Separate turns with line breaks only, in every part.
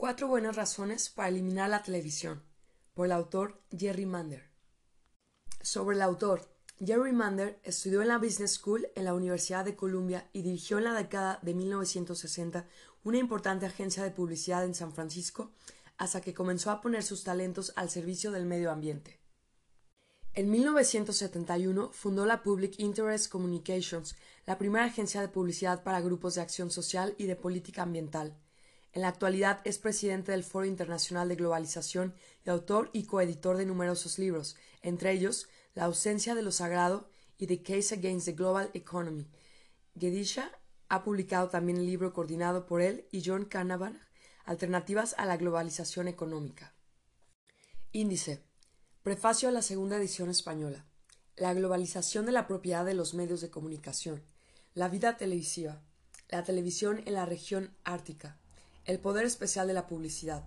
Cuatro buenas razones para eliminar la televisión, por el autor Jerry Mander. Sobre el autor, Jerry Mander estudió en la Business School en la Universidad de Columbia y dirigió en la década de 1960 una importante agencia de publicidad en San Francisco hasta que comenzó a poner sus talentos al servicio del medio ambiente. En 1971 fundó la Public Interest Communications, la primera agencia de publicidad para grupos de acción social y de política ambiental. En la actualidad es presidente del Foro Internacional de Globalización y autor y coeditor de numerosos libros, entre ellos La ausencia de lo sagrado y The Case Against the Global Economy. Gedisha ha publicado también el libro coordinado por él y John Canavan, Alternativas a la Globalización Económica. Índice. Prefacio a la segunda edición española. La globalización de la propiedad de los medios de comunicación. La vida televisiva. La televisión en la región ártica. El poder especial de la publicidad.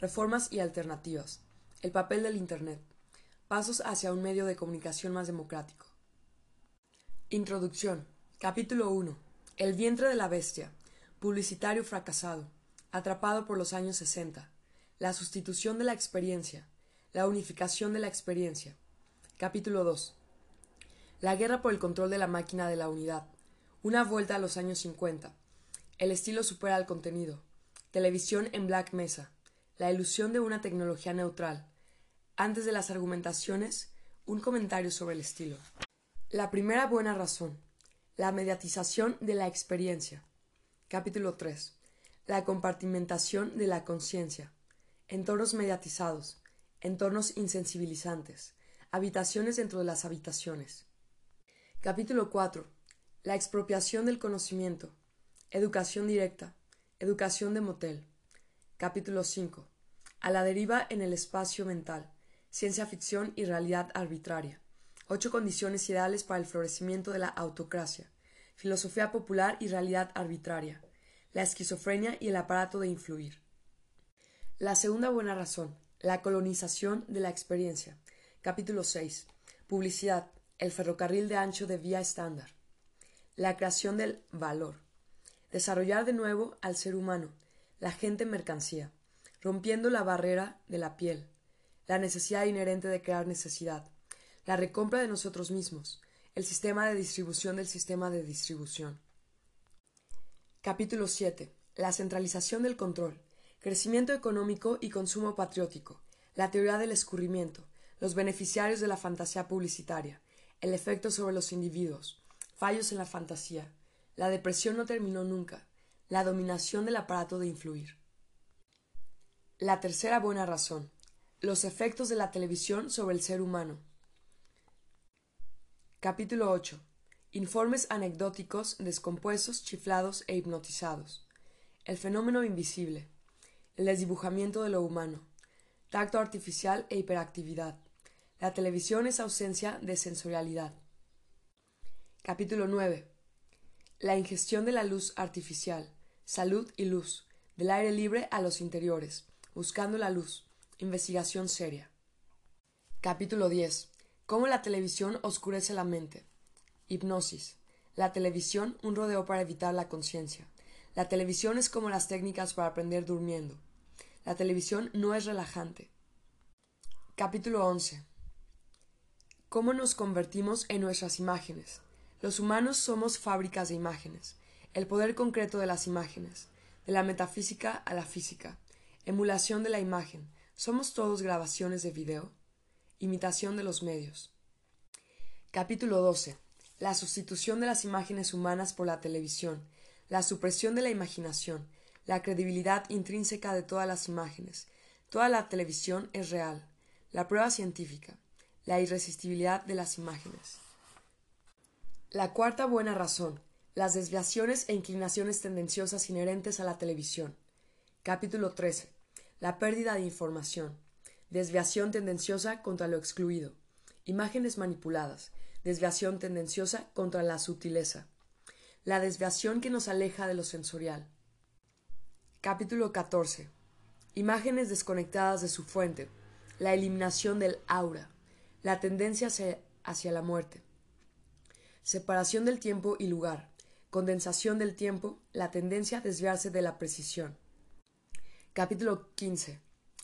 Reformas y alternativas. El papel del Internet. Pasos hacia un medio de comunicación más democrático. Introducción. Capítulo 1. El vientre de la bestia. Publicitario fracasado. Atrapado por los años 60. La sustitución de la experiencia. La unificación de la experiencia. Capítulo 2. La guerra por el control de la máquina de la unidad. Una vuelta a los años 50. El estilo supera al contenido. Televisión en Black Mesa. La ilusión de una tecnología neutral. Antes de las argumentaciones, un comentario sobre el estilo. La primera buena razón. La mediatización de la experiencia. Capítulo 3. La compartimentación de la conciencia. Entornos mediatizados. Entornos insensibilizantes. Habitaciones dentro de las habitaciones. Capítulo 4. La expropiación del conocimiento. Educación directa. Educación de motel. Capítulo 5. A la deriva en el espacio mental. Ciencia ficción y realidad arbitraria. Ocho condiciones ideales para el florecimiento de la autocracia. Filosofía popular y realidad arbitraria. La esquizofrenia y el aparato de influir. La segunda buena razón. La colonización de la experiencia. Capítulo 6. Publicidad. El ferrocarril de ancho de vía estándar. La creación del valor desarrollar de nuevo al ser humano, la gente mercancía, rompiendo la barrera de la piel, la necesidad inherente de crear necesidad, la recompra de nosotros mismos, el sistema de distribución del sistema de distribución. Capítulo 7. La centralización del control, crecimiento económico y consumo patriótico, la teoría del escurrimiento, los beneficiarios de la fantasía publicitaria, el efecto sobre los individuos, fallos en la fantasía, la depresión no terminó nunca. La dominación del aparato de influir. La tercera buena razón. Los efectos de la televisión sobre el ser humano. Capítulo 8. Informes anecdóticos descompuestos, chiflados e hipnotizados. El fenómeno invisible. El desdibujamiento de lo humano. Tacto artificial e hiperactividad. La televisión es ausencia de sensorialidad. Capítulo 9 la ingestión de la luz artificial, salud y luz, del aire libre a los interiores, buscando la luz, investigación seria. Capítulo 10. Cómo la televisión oscurece la mente. Hipnosis. La televisión un rodeo para evitar la conciencia. La televisión es como las técnicas para aprender durmiendo. La televisión no es relajante. Capítulo 11. Cómo nos convertimos en nuestras imágenes. Los humanos somos fábricas de imágenes, el poder concreto de las imágenes, de la metafísica a la física, emulación de la imagen, somos todos grabaciones de video, imitación de los medios. Capítulo 12. La sustitución de las imágenes humanas por la televisión, la supresión de la imaginación, la credibilidad intrínseca de todas las imágenes. Toda la televisión es real. La prueba científica, la irresistibilidad de las imágenes. La cuarta buena razón. Las desviaciones e inclinaciones tendenciosas inherentes a la televisión. Capítulo 13. La pérdida de información. Desviación tendenciosa contra lo excluido. Imágenes manipuladas. Desviación tendenciosa contra la sutileza. La desviación que nos aleja de lo sensorial. Capítulo 14. Imágenes desconectadas de su fuente. La eliminación del aura. La tendencia hacia, la muerte separación del tiempo y lugar, condensación del tiempo, la tendencia a desviarse de la precisión. Capítulo 15.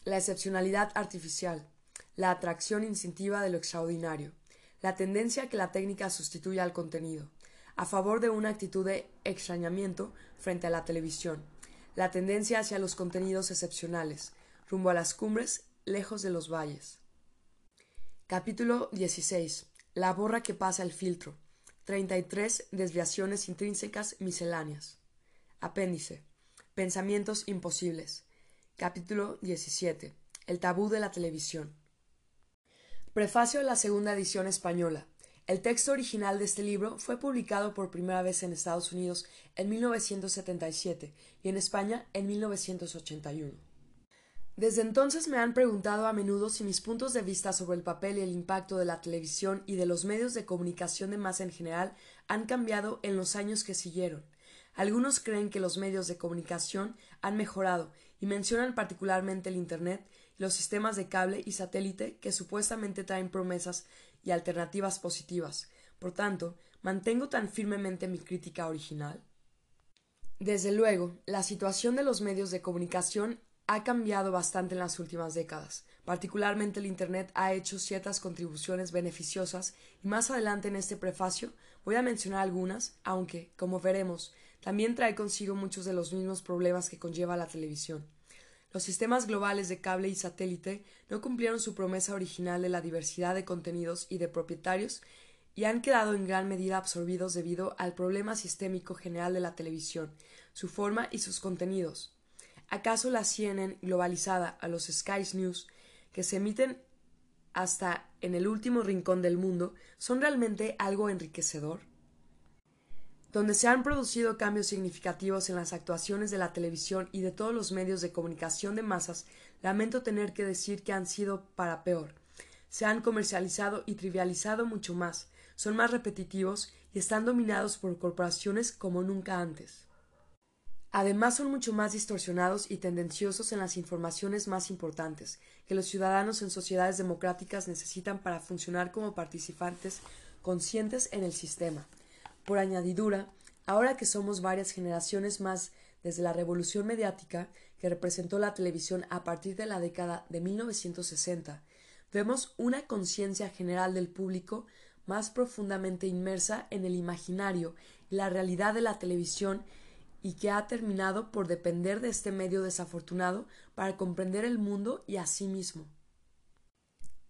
La excepcionalidad artificial. La atracción instintiva de lo extraordinario. La tendencia a que la técnica sustituya al contenido. A favor de una actitud de extrañamiento frente a la televisión. La tendencia hacia los contenidos excepcionales. Rumbo a las cumbres, lejos de los valles. Capítulo 16. La borra que pasa el filtro. 33 desviaciones intrínsecas misceláneas. Apéndice. Pensamientos imposibles. Capítulo 17. El tabú de la televisión. Prefacio de la segunda edición española. El texto original de este libro fue publicado por primera vez en Estados Unidos en 1977 y en España en 1981. Desde entonces me han preguntado a menudo si mis puntos de vista sobre el papel y el impacto de la televisión y de los medios de comunicación de masa en general han cambiado en los años que siguieron. Algunos creen que los medios de comunicación han mejorado y mencionan particularmente el Internet y los sistemas de cable y satélite que supuestamente traen promesas y alternativas positivas. Por tanto, mantengo tan firmemente mi crítica original. Desde luego, la situación de los medios de comunicación ha cambiado bastante en las últimas décadas. Particularmente el Internet ha hecho ciertas contribuciones beneficiosas y más adelante en este prefacio voy a mencionar algunas, aunque, como veremos, también trae consigo muchos de los mismos problemas que conlleva la televisión. Los sistemas globales de cable y satélite no cumplieron su promesa original de la diversidad de contenidos y de propietarios y han quedado en gran medida absorbidos debido al problema sistémico general de la televisión, su forma y sus contenidos. ¿Acaso la CNN globalizada a los Sky News, que se emiten hasta en el último rincón del mundo, son realmente algo enriquecedor? donde se han producido cambios significativos en las actuaciones de la televisión y de todos los medios de comunicación de masas, lamento tener que decir que han sido para peor. Se han comercializado y trivializado mucho más, son más repetitivos y están dominados por corporaciones como nunca antes. Además son mucho más distorsionados y tendenciosos en las informaciones más importantes que los ciudadanos en sociedades democráticas necesitan para funcionar como participantes conscientes en el sistema. Por añadidura, ahora que somos varias generaciones más desde la revolución mediática que representó la televisión a partir de la década de 1960, vemos una conciencia general del público más profundamente inmersa en el imaginario y la realidad de la televisión y que ha terminado por depender de este medio desafortunado para comprender el mundo y a sí mismo.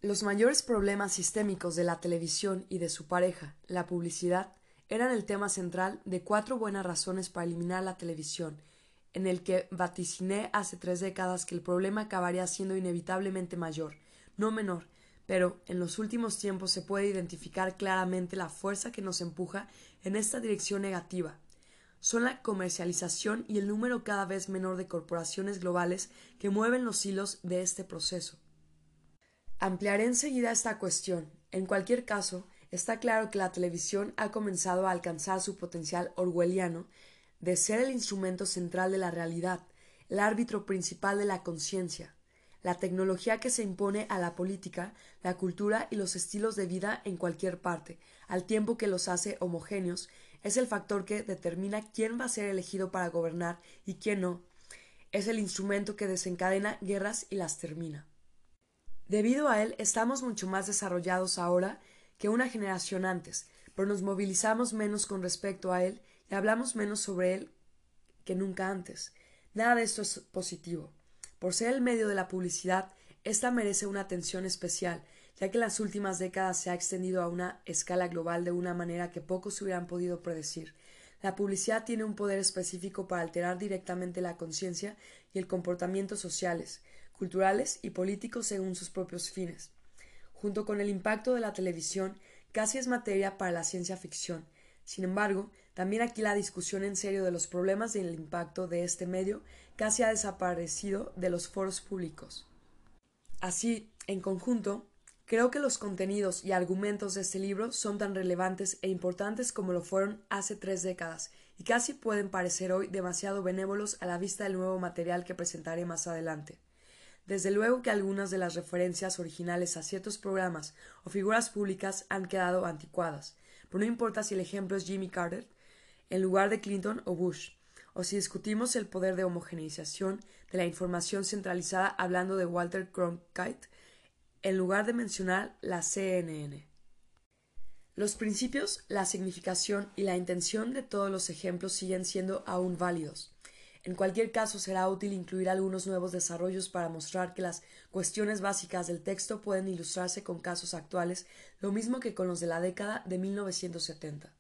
Los mayores problemas sistémicos de la televisión y de su pareja, la publicidad, eran el tema central de cuatro buenas razones para eliminar la televisión, en el que vaticiné hace tres décadas que el problema acabaría siendo inevitablemente mayor, no menor, pero en los últimos tiempos se puede identificar claramente la fuerza que nos empuja en esta dirección negativa. Son la comercialización y el número cada vez menor de corporaciones globales que mueven los hilos de este proceso. Ampliaré enseguida esta cuestión. En cualquier caso, Está claro que la televisión ha comenzado a alcanzar su potencial orwelliano de ser el instrumento central de la realidad, el árbitro principal de la conciencia, la tecnología que se impone a la política, la cultura y los estilos de vida en cualquier parte, al tiempo que los hace homogéneos, es el factor que determina quién va a ser elegido para gobernar y quién no. Es el instrumento que desencadena guerras y las termina. Debido a él, estamos mucho más desarrollados ahora que una generación antes, pero nos movilizamos menos con respecto a él y hablamos menos sobre él que nunca antes. Nada de esto es positivo. Por ser el medio de la publicidad, esta merece una atención especial, ya que en las últimas décadas se ha extendido a una escala global de una manera que pocos hubieran podido predecir. La publicidad tiene un poder específico para alterar directamente la conciencia y el comportamiento sociales, culturales y políticos según sus propios fines junto con el impacto de la televisión, casi es materia para la ciencia ficción. Sin embargo, también aquí la discusión en serio de los problemas y el impacto de este medio casi ha desaparecido de los foros públicos. Así, en conjunto, creo que los contenidos y argumentos de este libro son tan relevantes e importantes como lo fueron hace tres décadas, y casi pueden parecer hoy demasiado benévolos a la vista del nuevo material que presentaré más adelante. Desde luego que algunas de las referencias originales a ciertos programas o figuras públicas han quedado anticuadas, pero no importa si el ejemplo es Jimmy Carter en lugar de Clinton o Bush, o si discutimos el poder de homogeneización de la información centralizada hablando de Walter Cronkite, en lugar de mencionar la CNN. Los principios, la significación y la intención de todos los ejemplos siguen siendo aún válidos. En cualquier caso, será útil incluir algunos nuevos desarrollos para mostrar que las cuestiones básicas del texto pueden ilustrarse con casos actuales, lo mismo que con los de la década de 1970.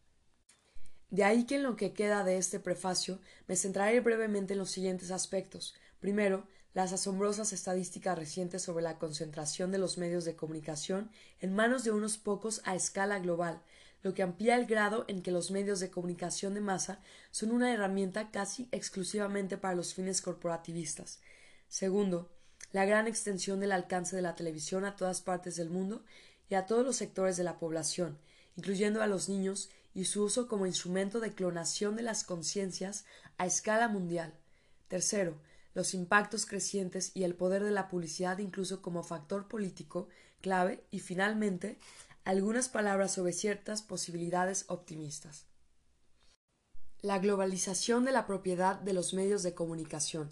De ahí que en lo que queda de este prefacio me centraré brevemente en los siguientes aspectos. Primero, las asombrosas estadísticas recientes sobre la concentración de los medios de comunicación en manos de unos pocos a escala global, lo que amplía el grado en que los medios de comunicación de masa son una herramienta casi exclusivamente para los fines corporativistas. Segundo, la gran extensión del alcance de la televisión a todas partes del mundo y a todos los sectores de la población, incluyendo a los niños, y su uso como instrumento de clonación de las conciencias a escala mundial. Tercero, los impactos crecientes y el poder de la publicidad incluso como factor político clave y finalmente algunas palabras sobre ciertas posibilidades optimistas. La globalización de la propiedad de los medios de comunicación.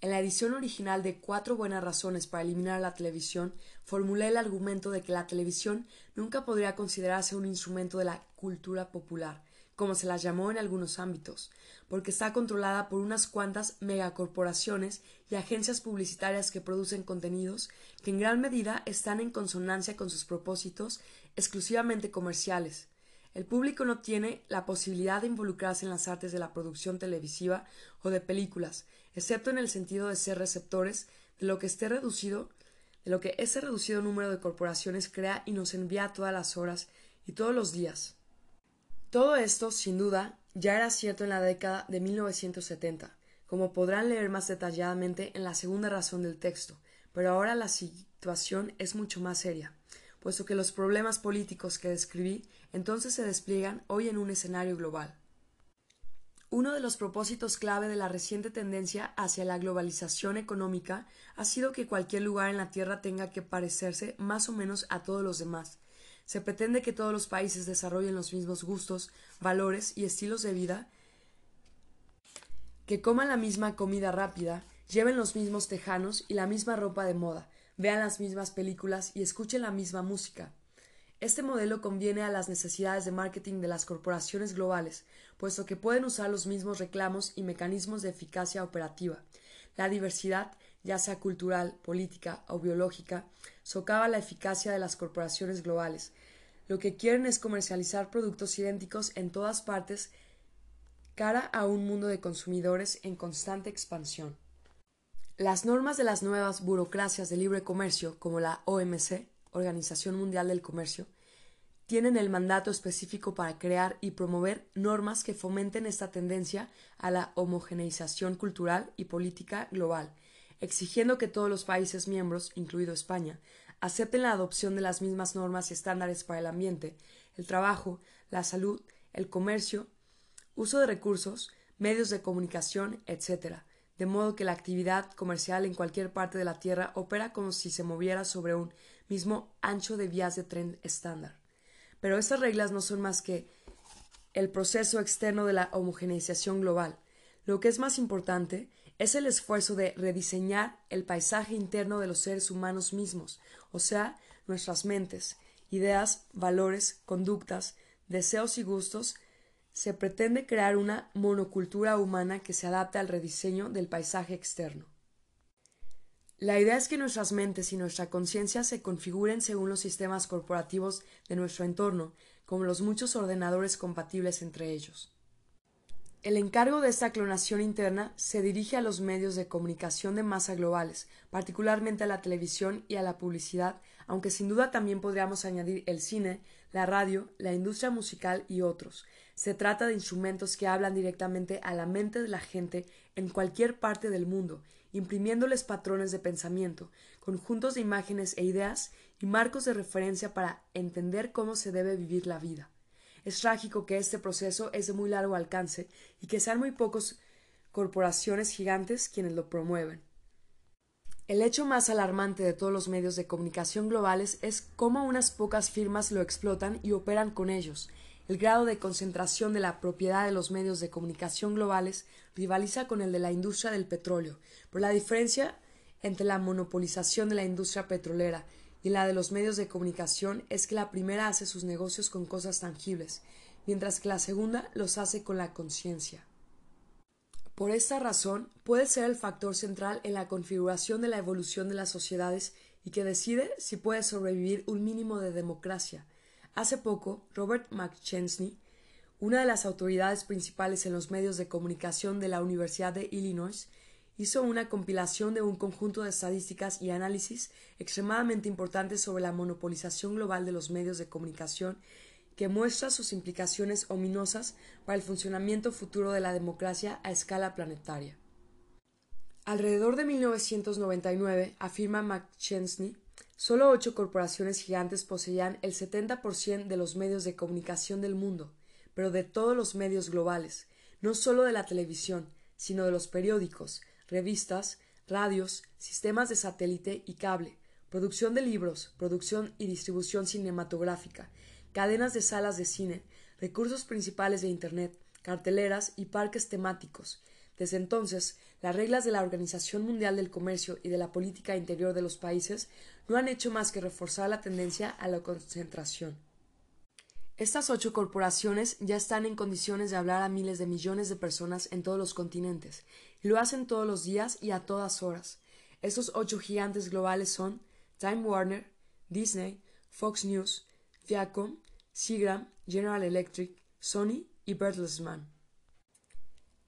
En la edición original de Cuatro buenas razones para eliminar la televisión, formulé el argumento de que la televisión nunca podría considerarse un instrumento de la cultura popular, como se la llamó en algunos ámbitos, porque está controlada por unas cuantas megacorporaciones y agencias publicitarias que producen contenidos que en gran medida están en consonancia con sus propósitos exclusivamente comerciales. El público no tiene la posibilidad de involucrarse en las artes de la producción televisiva o de películas, excepto en el sentido de ser receptores de lo que esté reducido de lo que ese reducido número de corporaciones crea y nos envía todas las horas y todos los días. Todo esto, sin duda, ya era cierto en la década de 1970, como podrán leer más detalladamente en la segunda razón del texto, pero ahora la situación es mucho más seria, puesto que los problemas políticos que describí entonces se despliegan hoy en un escenario global. Uno de los propósitos clave de la reciente tendencia hacia la globalización económica ha sido que cualquier lugar en la Tierra tenga que parecerse más o menos a todos los demás, se pretende que todos los países desarrollen los mismos gustos, valores y estilos de vida, que coman la misma comida rápida, lleven los mismos tejanos y la misma ropa de moda, vean las mismas películas y escuchen la misma música. Este modelo conviene a las necesidades de marketing de las corporaciones globales, puesto que pueden usar los mismos reclamos y mecanismos de eficacia operativa. La diversidad, ya sea cultural, política o biológica, socava la eficacia de las corporaciones globales. Lo que quieren es comercializar productos idénticos en todas partes cara a un mundo de consumidores en constante expansión. Las normas de las nuevas burocracias de libre comercio, como la OMC, Organización Mundial del Comercio, tienen el mandato específico para crear y promover normas que fomenten esta tendencia a la homogeneización cultural y política global exigiendo que todos los países miembros, incluido España, acepten la adopción de las mismas normas y estándares para el ambiente, el trabajo, la salud, el comercio, uso de recursos, medios de comunicación, etc., de modo que la actividad comercial en cualquier parte de la Tierra opera como si se moviera sobre un mismo ancho de vías de tren estándar. Pero estas reglas no son más que el proceso externo de la homogeneización global. Lo que es más importante es el esfuerzo de rediseñar el paisaje interno de los seres humanos mismos, o sea, nuestras mentes, ideas, valores, conductas, deseos y gustos, se pretende crear una monocultura humana que se adapte al rediseño del paisaje externo. La idea es que nuestras mentes y nuestra conciencia se configuren según los sistemas corporativos de nuestro entorno, como los muchos ordenadores compatibles entre ellos. El encargo de esta clonación interna se dirige a los medios de comunicación de masa globales, particularmente a la televisión y a la publicidad, aunque sin duda también podríamos añadir el cine, la radio, la industria musical y otros. Se trata de instrumentos que hablan directamente a la mente de la gente en cualquier parte del mundo, imprimiéndoles patrones de pensamiento, conjuntos de imágenes e ideas y marcos de referencia para entender cómo se debe vivir la vida. Es trágico que este proceso es de muy largo alcance y que sean muy pocos corporaciones gigantes quienes lo promueven. El hecho más alarmante de todos los medios de comunicación globales es cómo unas pocas firmas lo explotan y operan con ellos. el grado de concentración de la propiedad de los medios de comunicación globales rivaliza con el de la industria del petróleo, pero la diferencia entre la monopolización de la industria petrolera y la de los medios de comunicación es que la primera hace sus negocios con cosas tangibles, mientras que la segunda los hace con la conciencia. Por esta razón, puede ser el factor central en la configuración de la evolución de las sociedades y que decide si puede sobrevivir un mínimo de democracia. Hace poco, Robert McChesney, una de las autoridades principales en los medios de comunicación de la Universidad de Illinois, hizo una compilación de un conjunto de estadísticas y análisis extremadamente importantes sobre la monopolización global de los medios de comunicación que muestra sus implicaciones ominosas para el funcionamiento futuro de la democracia a escala planetaria. Alrededor de 1999, afirma McChesney, solo ocho corporaciones gigantes poseían el 70% de los medios de comunicación del mundo, pero de todos los medios globales, no solo de la televisión, sino de los periódicos, revistas, radios, sistemas de satélite y cable, producción de libros, producción y distribución cinematográfica, cadenas de salas de cine, recursos principales de Internet, carteleras y parques temáticos. Desde entonces, las reglas de la Organización Mundial del Comercio y de la política interior de los países no han hecho más que reforzar la tendencia a la concentración. Estas ocho corporaciones ya están en condiciones de hablar a miles de millones de personas en todos los continentes, lo hacen todos los días y a todas horas. Estos ocho gigantes globales son Time Warner, Disney, Fox News, Viacom, Seagram, General Electric, Sony y Bertelsmann.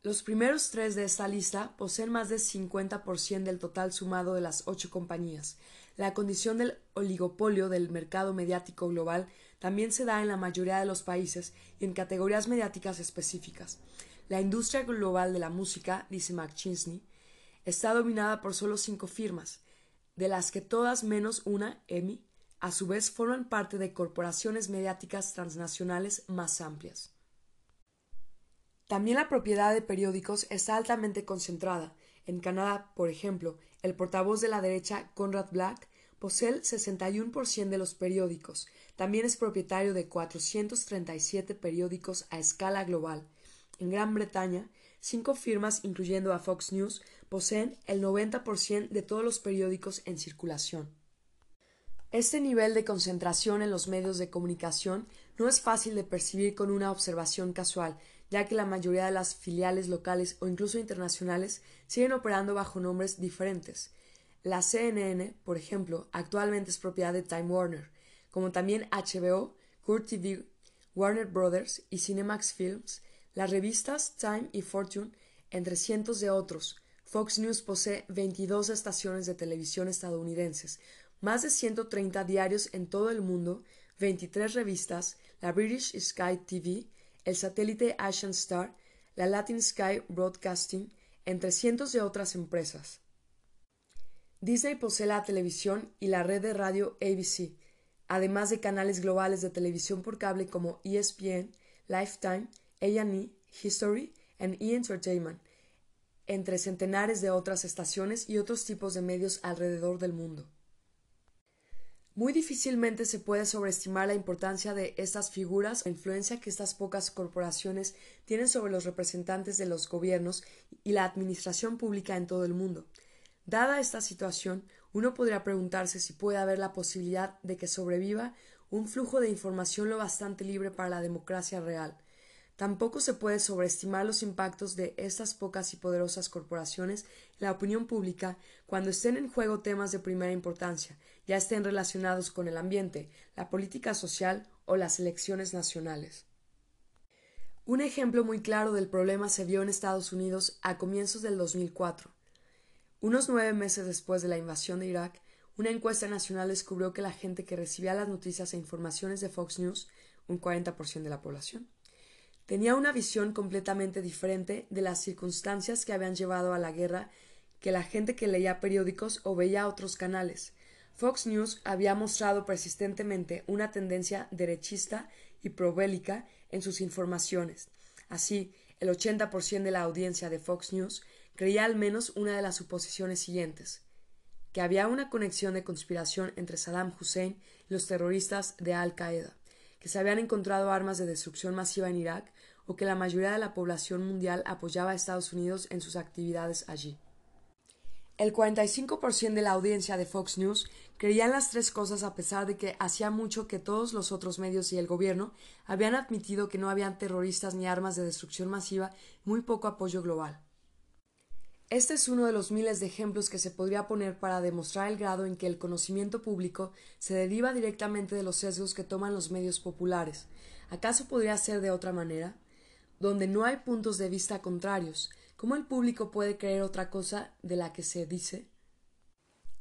Los primeros tres de esta lista poseen más del 50% del total sumado de las ocho compañías. La condición del oligopolio del mercado mediático global también se da en la mayoría de los países y en categorías mediáticas específicas. La industria global de la música, dice McChinsey, está dominada por solo cinco firmas, de las que todas menos una, EMI, a su vez forman parte de corporaciones mediáticas transnacionales más amplias. También la propiedad de periódicos está altamente concentrada. En Canadá, por ejemplo, el portavoz de la derecha, Conrad Black, posee el 61% de los periódicos. También es propietario de 437 periódicos a escala global. En Gran Bretaña, cinco firmas, incluyendo a Fox News, poseen el 90% de todos los periódicos en circulación. Este nivel de concentración en los medios de comunicación no es fácil de percibir con una observación casual, ya que la mayoría de las filiales locales o incluso internacionales siguen operando bajo nombres diferentes. La CNN, por ejemplo, actualmente es propiedad de Time Warner, como también HBO, Kurt TV, Warner Brothers y Cinemax Films, las revistas Time y Fortune, entre cientos de otros. Fox News posee 22 estaciones de televisión estadounidenses, más de 130 diarios en todo el mundo, 23 revistas, la British Sky TV, el satélite Asian Star, la Latin Sky Broadcasting, entre cientos de otras empresas. Disney posee la televisión y la red de radio ABC, además de canales globales de televisión por cable como ESPN, Lifetime, A&E, History y E! Entertainment, entre centenares de otras estaciones y otros tipos de medios alrededor del mundo. Muy difícilmente se puede sobreestimar la importancia de estas figuras, la influencia que estas pocas corporaciones tienen sobre los representantes de los gobiernos y la administración pública en todo el mundo. Dada esta situación, uno podría preguntarse si puede haber la posibilidad de que sobreviva un flujo de información lo bastante libre para la democracia real. Tampoco se puede sobreestimar los impactos de estas pocas y poderosas corporaciones en la opinión pública cuando estén en juego temas de primera importancia, ya estén relacionados con el ambiente, la política social o las elecciones nacionales. Un ejemplo muy claro del problema se vio en Estados Unidos a comienzos del 2004. Unos nueve meses después de la invasión de Irak, una encuesta nacional descubrió que la gente que recibía las noticias e informaciones de Fox News, un 40% de la población, tenía una visión completamente diferente de las circunstancias que habían llevado a la guerra que la gente que leía periódicos o veía otros canales. Fox News había mostrado persistentemente una tendencia derechista y probélica en sus informaciones. Así, el 80% de la audiencia de Fox News creía al menos una de las suposiciones siguientes que había una conexión de conspiración entre Saddam Hussein y los terroristas de Al Qaeda, que se habían encontrado armas de destrucción masiva en Irak o que la mayoría de la población mundial apoyaba a Estados Unidos en sus actividades allí. El 45% de la audiencia de Fox News creían las tres cosas a pesar de que hacía mucho que todos los otros medios y el gobierno habían admitido que no habían terroristas ni armas de destrucción masiva muy poco apoyo global. Este es uno de los miles de ejemplos que se podría poner para demostrar el grado en que el conocimiento público se deriva directamente de los sesgos que toman los medios populares. ¿Acaso podría ser de otra manera? Donde no hay puntos de vista contrarios, ¿Cómo el público puede creer otra cosa de la que se dice?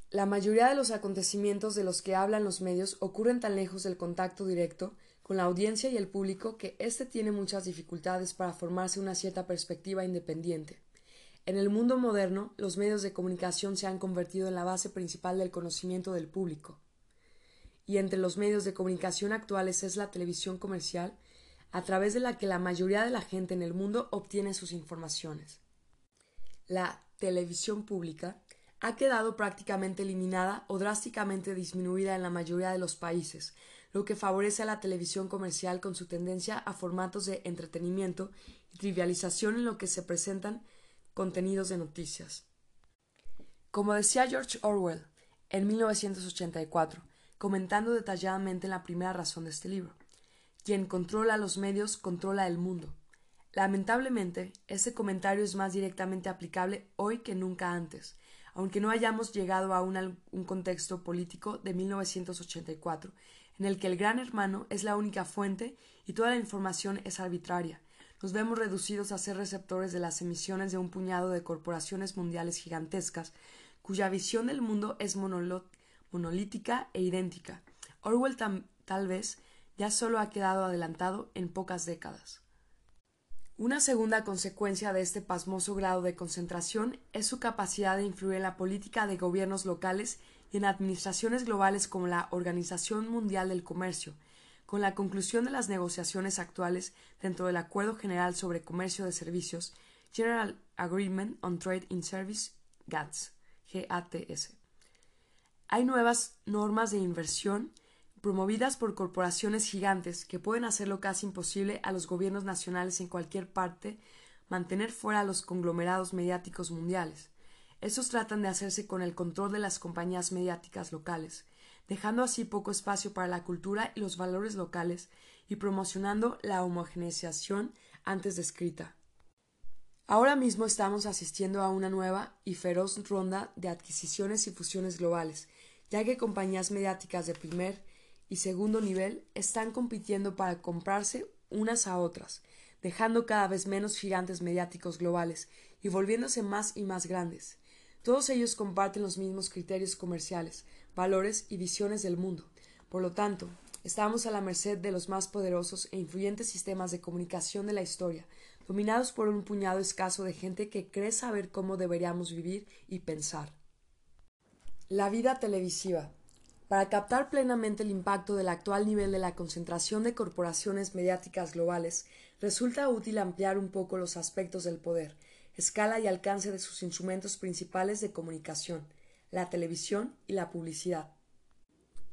La mayoría de los acontecimientos de los que hablan los medios ocurren tan lejos del contacto directo con la audiencia y el público que éste tiene muchas dificultades para formarse una cierta perspectiva independiente. En el mundo moderno, los medios de comunicación se han convertido en la base principal del conocimiento del público. Y entre los medios de comunicación actuales es la televisión comercial, a través de la que la mayoría de la gente en el mundo obtiene sus informaciones la televisión pública ha quedado prácticamente eliminada o drásticamente disminuida en la mayoría de los países, lo que favorece a la televisión comercial con su tendencia a formatos de entretenimiento y trivialización en lo que se presentan contenidos de noticias. Como decía George Orwell en 1984, comentando detalladamente en la primera razón de este libro, quien controla los medios controla el mundo. Lamentablemente, ese comentario es más directamente aplicable hoy que nunca antes, aunque no hayamos llegado a un, contexto político de 1984, en el que el gran hermano es la única fuente y toda la información es arbitraria. Nos vemos reducidos a ser receptores de las emisiones de un puñado de corporaciones mundiales gigantescas, cuya visión del mundo es monolítica e idéntica. Orwell tal vez ya solo ha quedado adelantado en pocas décadas. Una segunda consecuencia de este pasmoso grado de concentración es su capacidad de influir en la política de gobiernos locales y en administraciones globales como la Organización Mundial del Comercio, con la conclusión de las negociaciones actuales dentro del Acuerdo General sobre Comercio de Servicios, General Agreement on Trade in Service, GATS, GATS. Hay nuevas normas de inversión promovidas por corporaciones gigantes que pueden hacerlo casi imposible a los gobiernos nacionales en cualquier parte mantener fuera a los conglomerados mediáticos mundiales. Estos tratan de hacerse con el control de las compañías mediáticas locales, dejando así poco espacio para la cultura y los valores locales y promocionando la homogeneización antes descrita. Ahora mismo estamos asistiendo a una nueva y feroz ronda de adquisiciones y fusiones globales, ya que compañías mediáticas de primer y segundo nivel están compitiendo para comprarse unas a otras, dejando cada vez menos gigantes mediáticos globales y volviéndose más y más grandes. Todos ellos comparten los mismos criterios comerciales, valores y visiones del mundo. Por lo tanto, estamos a la merced de los más poderosos e influyentes sistemas de comunicación de la historia, dominados por un puñado escaso de gente que cree saber cómo deberíamos vivir y pensar. La vida televisiva. Para captar plenamente el impacto del actual nivel de la concentración de corporaciones mediáticas globales, resulta útil ampliar un poco los aspectos del poder, escala y alcance de sus instrumentos principales de comunicación, la televisión y la publicidad.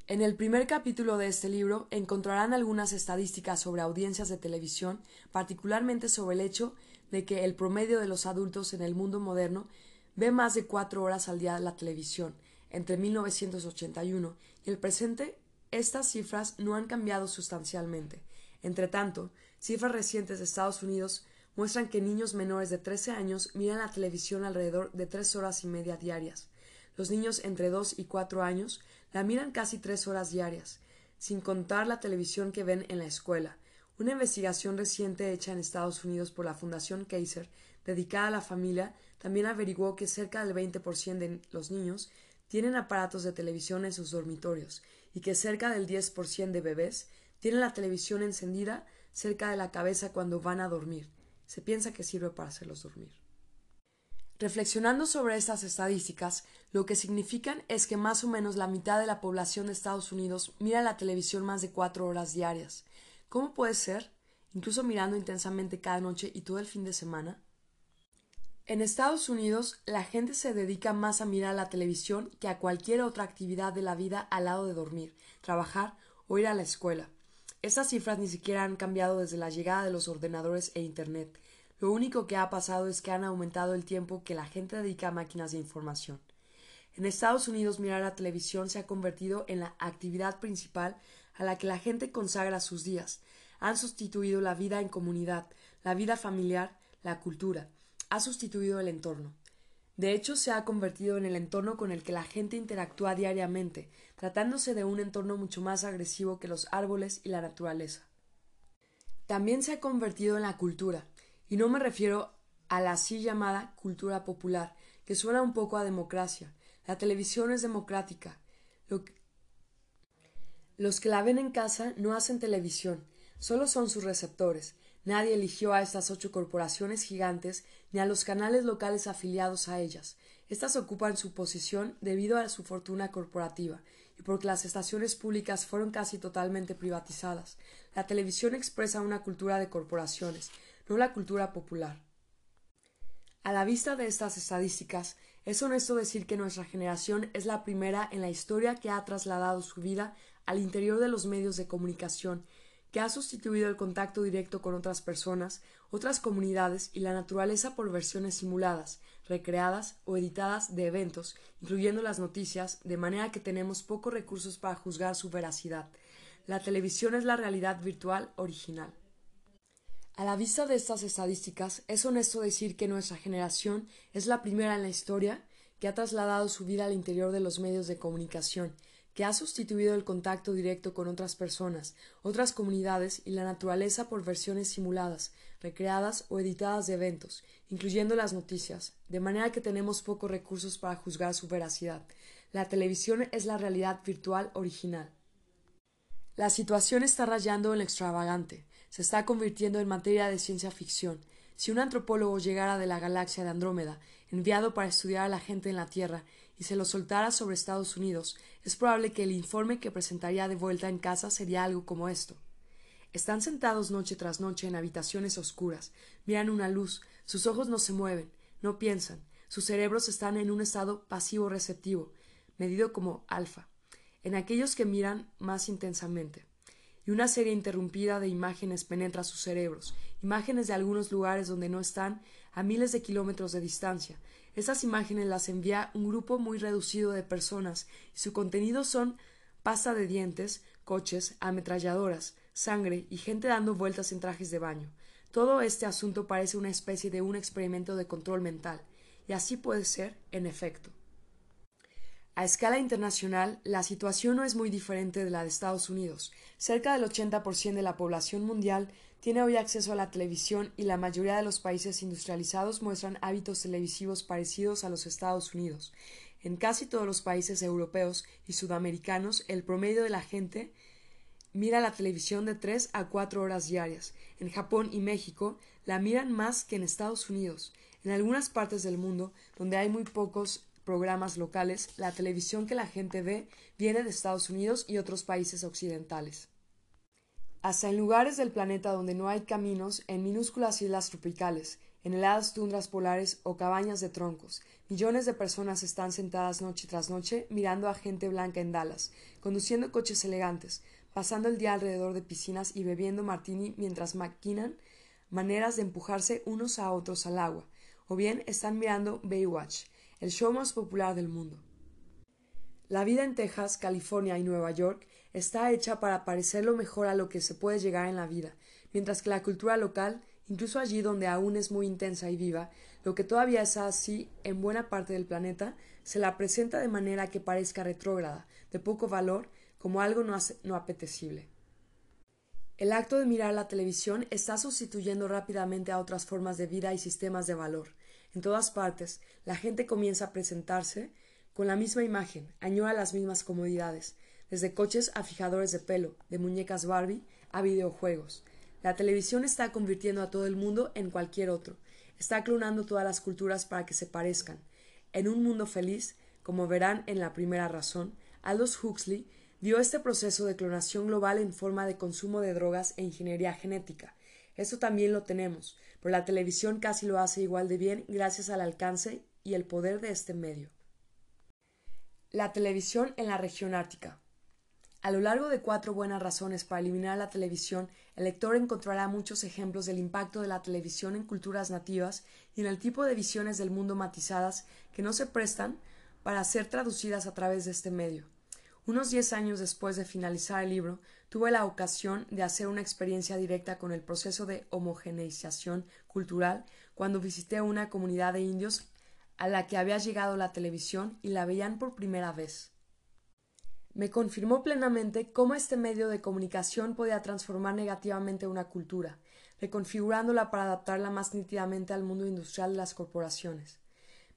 En el primer capítulo de este libro encontrarán algunas estadísticas sobre audiencias de televisión, particularmente sobre el hecho de que el promedio de los adultos en el mundo moderno ve más de cuatro horas al día la televisión, entre 1981 y el presente, estas cifras no han cambiado sustancialmente. Entre tanto, cifras recientes de Estados Unidos muestran que niños menores de 13 años miran la televisión alrededor de tres horas y media diarias. Los niños entre 2 y 4 años la miran casi tres horas diarias, sin contar la televisión que ven en la escuela. Una investigación reciente hecha en Estados Unidos por la Fundación Kaiser, dedicada a la familia, también averiguó que cerca del 20% de los niños tienen aparatos de televisión en sus dormitorios y que cerca del 10% de bebés tienen la televisión encendida cerca de la cabeza cuando van a dormir. Se piensa que sirve para hacerlos dormir. Reflexionando sobre estas estadísticas, lo que significan es que más o menos la mitad de la población de Estados Unidos mira la televisión más de cuatro horas diarias. ¿Cómo puede ser? Incluso mirando intensamente cada noche y todo el fin de semana. En Estados Unidos, la gente se dedica más a mirar la televisión que a cualquier otra actividad de la vida al lado de dormir, trabajar o ir a la escuela. Estas cifras ni siquiera han cambiado desde la llegada de los ordenadores e Internet. Lo único que ha pasado es que han aumentado el tiempo que la gente dedica a máquinas de información. En Estados Unidos mirar la televisión se ha convertido en la actividad principal a la que la gente consagra sus días. Han sustituido la vida en comunidad, la vida familiar, la cultura. Ha sustituido el entorno. De hecho, se ha convertido en el entorno con el que la gente interactúa diariamente, tratándose de un entorno mucho más agresivo que los árboles y la naturaleza. También se ha convertido en la cultura, y no me refiero a la así llamada cultura popular, que suena un poco a democracia. La televisión es democrática. Los que la ven en casa no hacen televisión, solo son sus receptores. Nadie eligió a estas ocho corporaciones gigantes ni a los canales locales afiliados a ellas. Estas ocupan su posición debido a su fortuna corporativa y porque las estaciones públicas fueron casi totalmente privatizadas. La televisión expresa una cultura de corporaciones, no la cultura popular. A la vista de estas estadísticas, es honesto decir que nuestra generación es la primera en la historia que ha trasladado su vida al interior de los medios de comunicación, que ha sustituido el contacto directo con otras personas, otras comunidades y la naturaleza por versiones simuladas, recreadas o editadas de eventos, incluyendo las noticias, de manera que tenemos pocos recursos para juzgar su veracidad. La televisión es la realidad virtual original. A la vista de estas estadísticas, es honesto decir que nuestra generación es la primera en la historia que ha trasladado su vida al interior de los medios de comunicación, que ha sustituido el contacto directo con otras personas, otras comunidades y la naturaleza por versiones simuladas, recreadas o editadas de eventos, incluyendo las noticias, de manera que tenemos pocos recursos para juzgar su veracidad. La televisión es la realidad virtual original. La situación está rayando en lo extravagante se está convirtiendo en materia de ciencia ficción. Si un antropólogo llegara de la galaxia de Andrómeda, enviado para estudiar a la gente en la Tierra, y se lo soltara sobre Estados Unidos, es probable que el informe que presentaría de vuelta en casa sería algo como esto. Están sentados noche tras noche en habitaciones oscuras, miran una luz, sus ojos no se mueven, no piensan, sus cerebros están en un estado pasivo receptivo, medido como alfa, en aquellos que miran más intensamente. Y una serie interrumpida de imágenes penetra sus cerebros, imágenes de algunos lugares donde no están a miles de kilómetros de distancia. Estas imágenes las envía un grupo muy reducido de personas y su contenido son pasta de dientes, coches, ametralladoras, sangre y gente dando vueltas en trajes de baño. Todo este asunto parece una especie de un experimento de control mental, y así puede ser, en efecto. A escala internacional, la situación no es muy diferente de la de Estados Unidos. Cerca del 80% de la población mundial tiene hoy acceso a la televisión y la mayoría de los países industrializados muestran hábitos televisivos parecidos a los Estados Unidos. En casi todos los países europeos y sudamericanos, el promedio de la gente mira la televisión de tres a cuatro horas diarias. En Japón y México la miran más que en Estados Unidos. En algunas partes del mundo, donde hay muy pocos programas locales, la televisión que la gente ve viene de Estados Unidos y otros países occidentales. Hasta en lugares del planeta donde no hay caminos, en minúsculas islas tropicales, en heladas tundras polares o cabañas de troncos, millones de personas están sentadas noche tras noche mirando a gente blanca en Dallas, conduciendo coches elegantes, pasando el día alrededor de piscinas y bebiendo martini mientras maquinan maneras de empujarse unos a otros al agua, o bien están mirando Baywatch, el show más popular del mundo. La vida en Texas, California y Nueva York está hecha para parecer lo mejor a lo que se puede llegar en la vida, mientras que la cultura local, incluso allí donde aún es muy intensa y viva, lo que todavía es así en buena parte del planeta, se la presenta de manera que parezca retrógrada, de poco valor, como algo no, no apetecible. El acto de mirar la televisión está sustituyendo rápidamente a otras formas de vida y sistemas de valor. En todas partes, la gente comienza a presentarse con la misma imagen, añora las mismas comodidades, desde coches a fijadores de pelo, de muñecas Barbie a videojuegos. La televisión está convirtiendo a todo el mundo en cualquier otro, está clonando todas las culturas para que se parezcan. En un mundo feliz, como verán en la primera razón, Aldous Huxley dio este proceso de clonación global en forma de consumo de drogas e ingeniería genética. Eso también lo tenemos, pero la televisión casi lo hace igual de bien gracias al alcance y el poder de este medio. La televisión en la región ártica. A lo largo de cuatro buenas razones para eliminar la televisión, el lector encontrará muchos ejemplos del impacto de la televisión en culturas nativas y en el tipo de visiones del mundo matizadas que no se prestan para ser traducidas a través de este medio. Unos diez años después de finalizar el libro, tuve la ocasión de hacer una experiencia directa con el proceso de homogeneización cultural cuando visité una comunidad de indios a la que había llegado la televisión y la veían por primera vez me confirmó plenamente cómo este medio de comunicación podía transformar negativamente una cultura, reconfigurándola para adaptarla más nítidamente al mundo industrial de las corporaciones.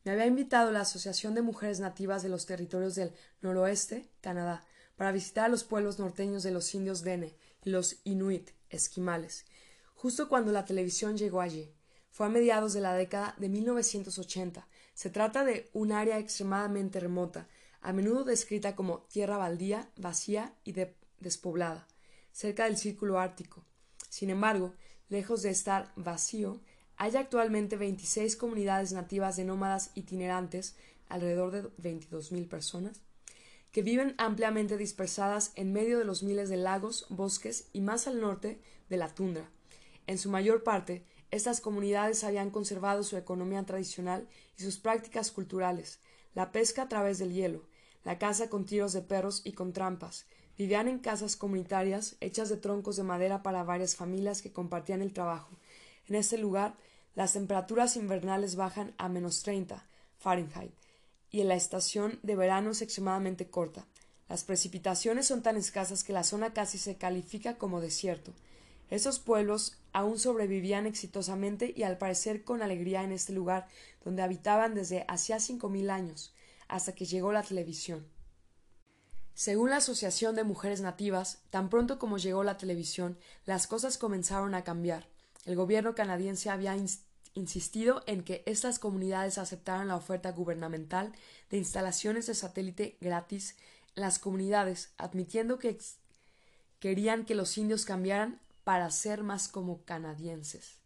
Me había invitado la Asociación de Mujeres Nativas de los Territorios del Noroeste, Canadá, para visitar a los pueblos norteños de los indios Dene y los Inuit, esquimales, justo cuando la televisión llegó allí. Fue a mediados de la década de 1980. Se trata de un área extremadamente remota, a menudo descrita como tierra baldía, vacía y despoblada, cerca del círculo ártico. Sin embargo, lejos de estar vacío, hay actualmente 26 comunidades nativas de nómadas itinerantes, alrededor de 22.000 personas, que viven ampliamente dispersadas en medio de los miles de lagos, bosques y más al norte de la tundra. En su mayor parte, estas comunidades habían conservado su economía tradicional y sus prácticas culturales, la pesca a través del hielo, la caza con tiros de perros y con trampas. Vivían en casas comunitarias hechas de troncos de madera para varias familias que compartían el trabajo. En este lugar, las temperaturas invernales bajan a menos 30 Fahrenheit y la estación de verano es extremadamente corta. Las precipitaciones son tan escasas que la zona casi se califica como desierto. Esos pueblos aún sobrevivían exitosamente y al parecer con alegría en este lugar donde habitaban desde hacía cinco mil años hasta que llegó la televisión. Según la Asociación de Mujeres Nativas, tan pronto como llegó la televisión, las cosas comenzaron a cambiar. El gobierno canadiense había insistido en que estas comunidades aceptaran la oferta gubernamental de instalaciones de satélite gratis en las comunidades, admitiendo que querían que los indios cambiaran para ser más como canadienses.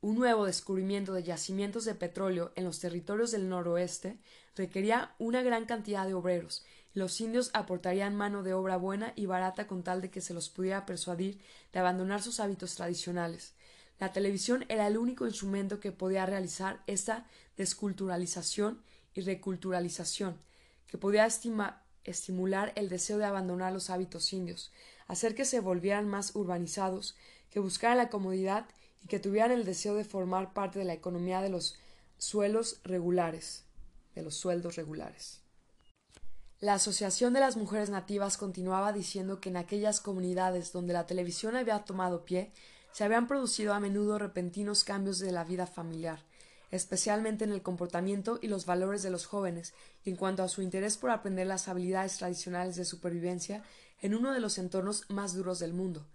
Un nuevo descubrimiento de yacimientos de petróleo en los territorios del noroeste requería una gran cantidad de obreros, los indios aportarían mano de obra buena y barata con tal de que se los pudiera persuadir de abandonar sus hábitos tradicionales. La televisión era el único instrumento que podía realizar esta desculturalización y reculturalización, que podía estimular el deseo de abandonar los hábitos indios, hacer que se volvieran más urbanizados, que buscaran la comodidad que tuvieran el deseo de formar parte de la economía de los suelos regulares, de los sueldos regulares. La Asociación de las Mujeres Nativas continuaba diciendo que en aquellas comunidades donde la televisión había tomado pie, se habían producido a menudo repentinos cambios de la vida familiar, especialmente en el comportamiento y los valores de los jóvenes, y en cuanto a su interés por aprender las habilidades tradicionales de supervivencia en uno de los entornos más duros del mundo,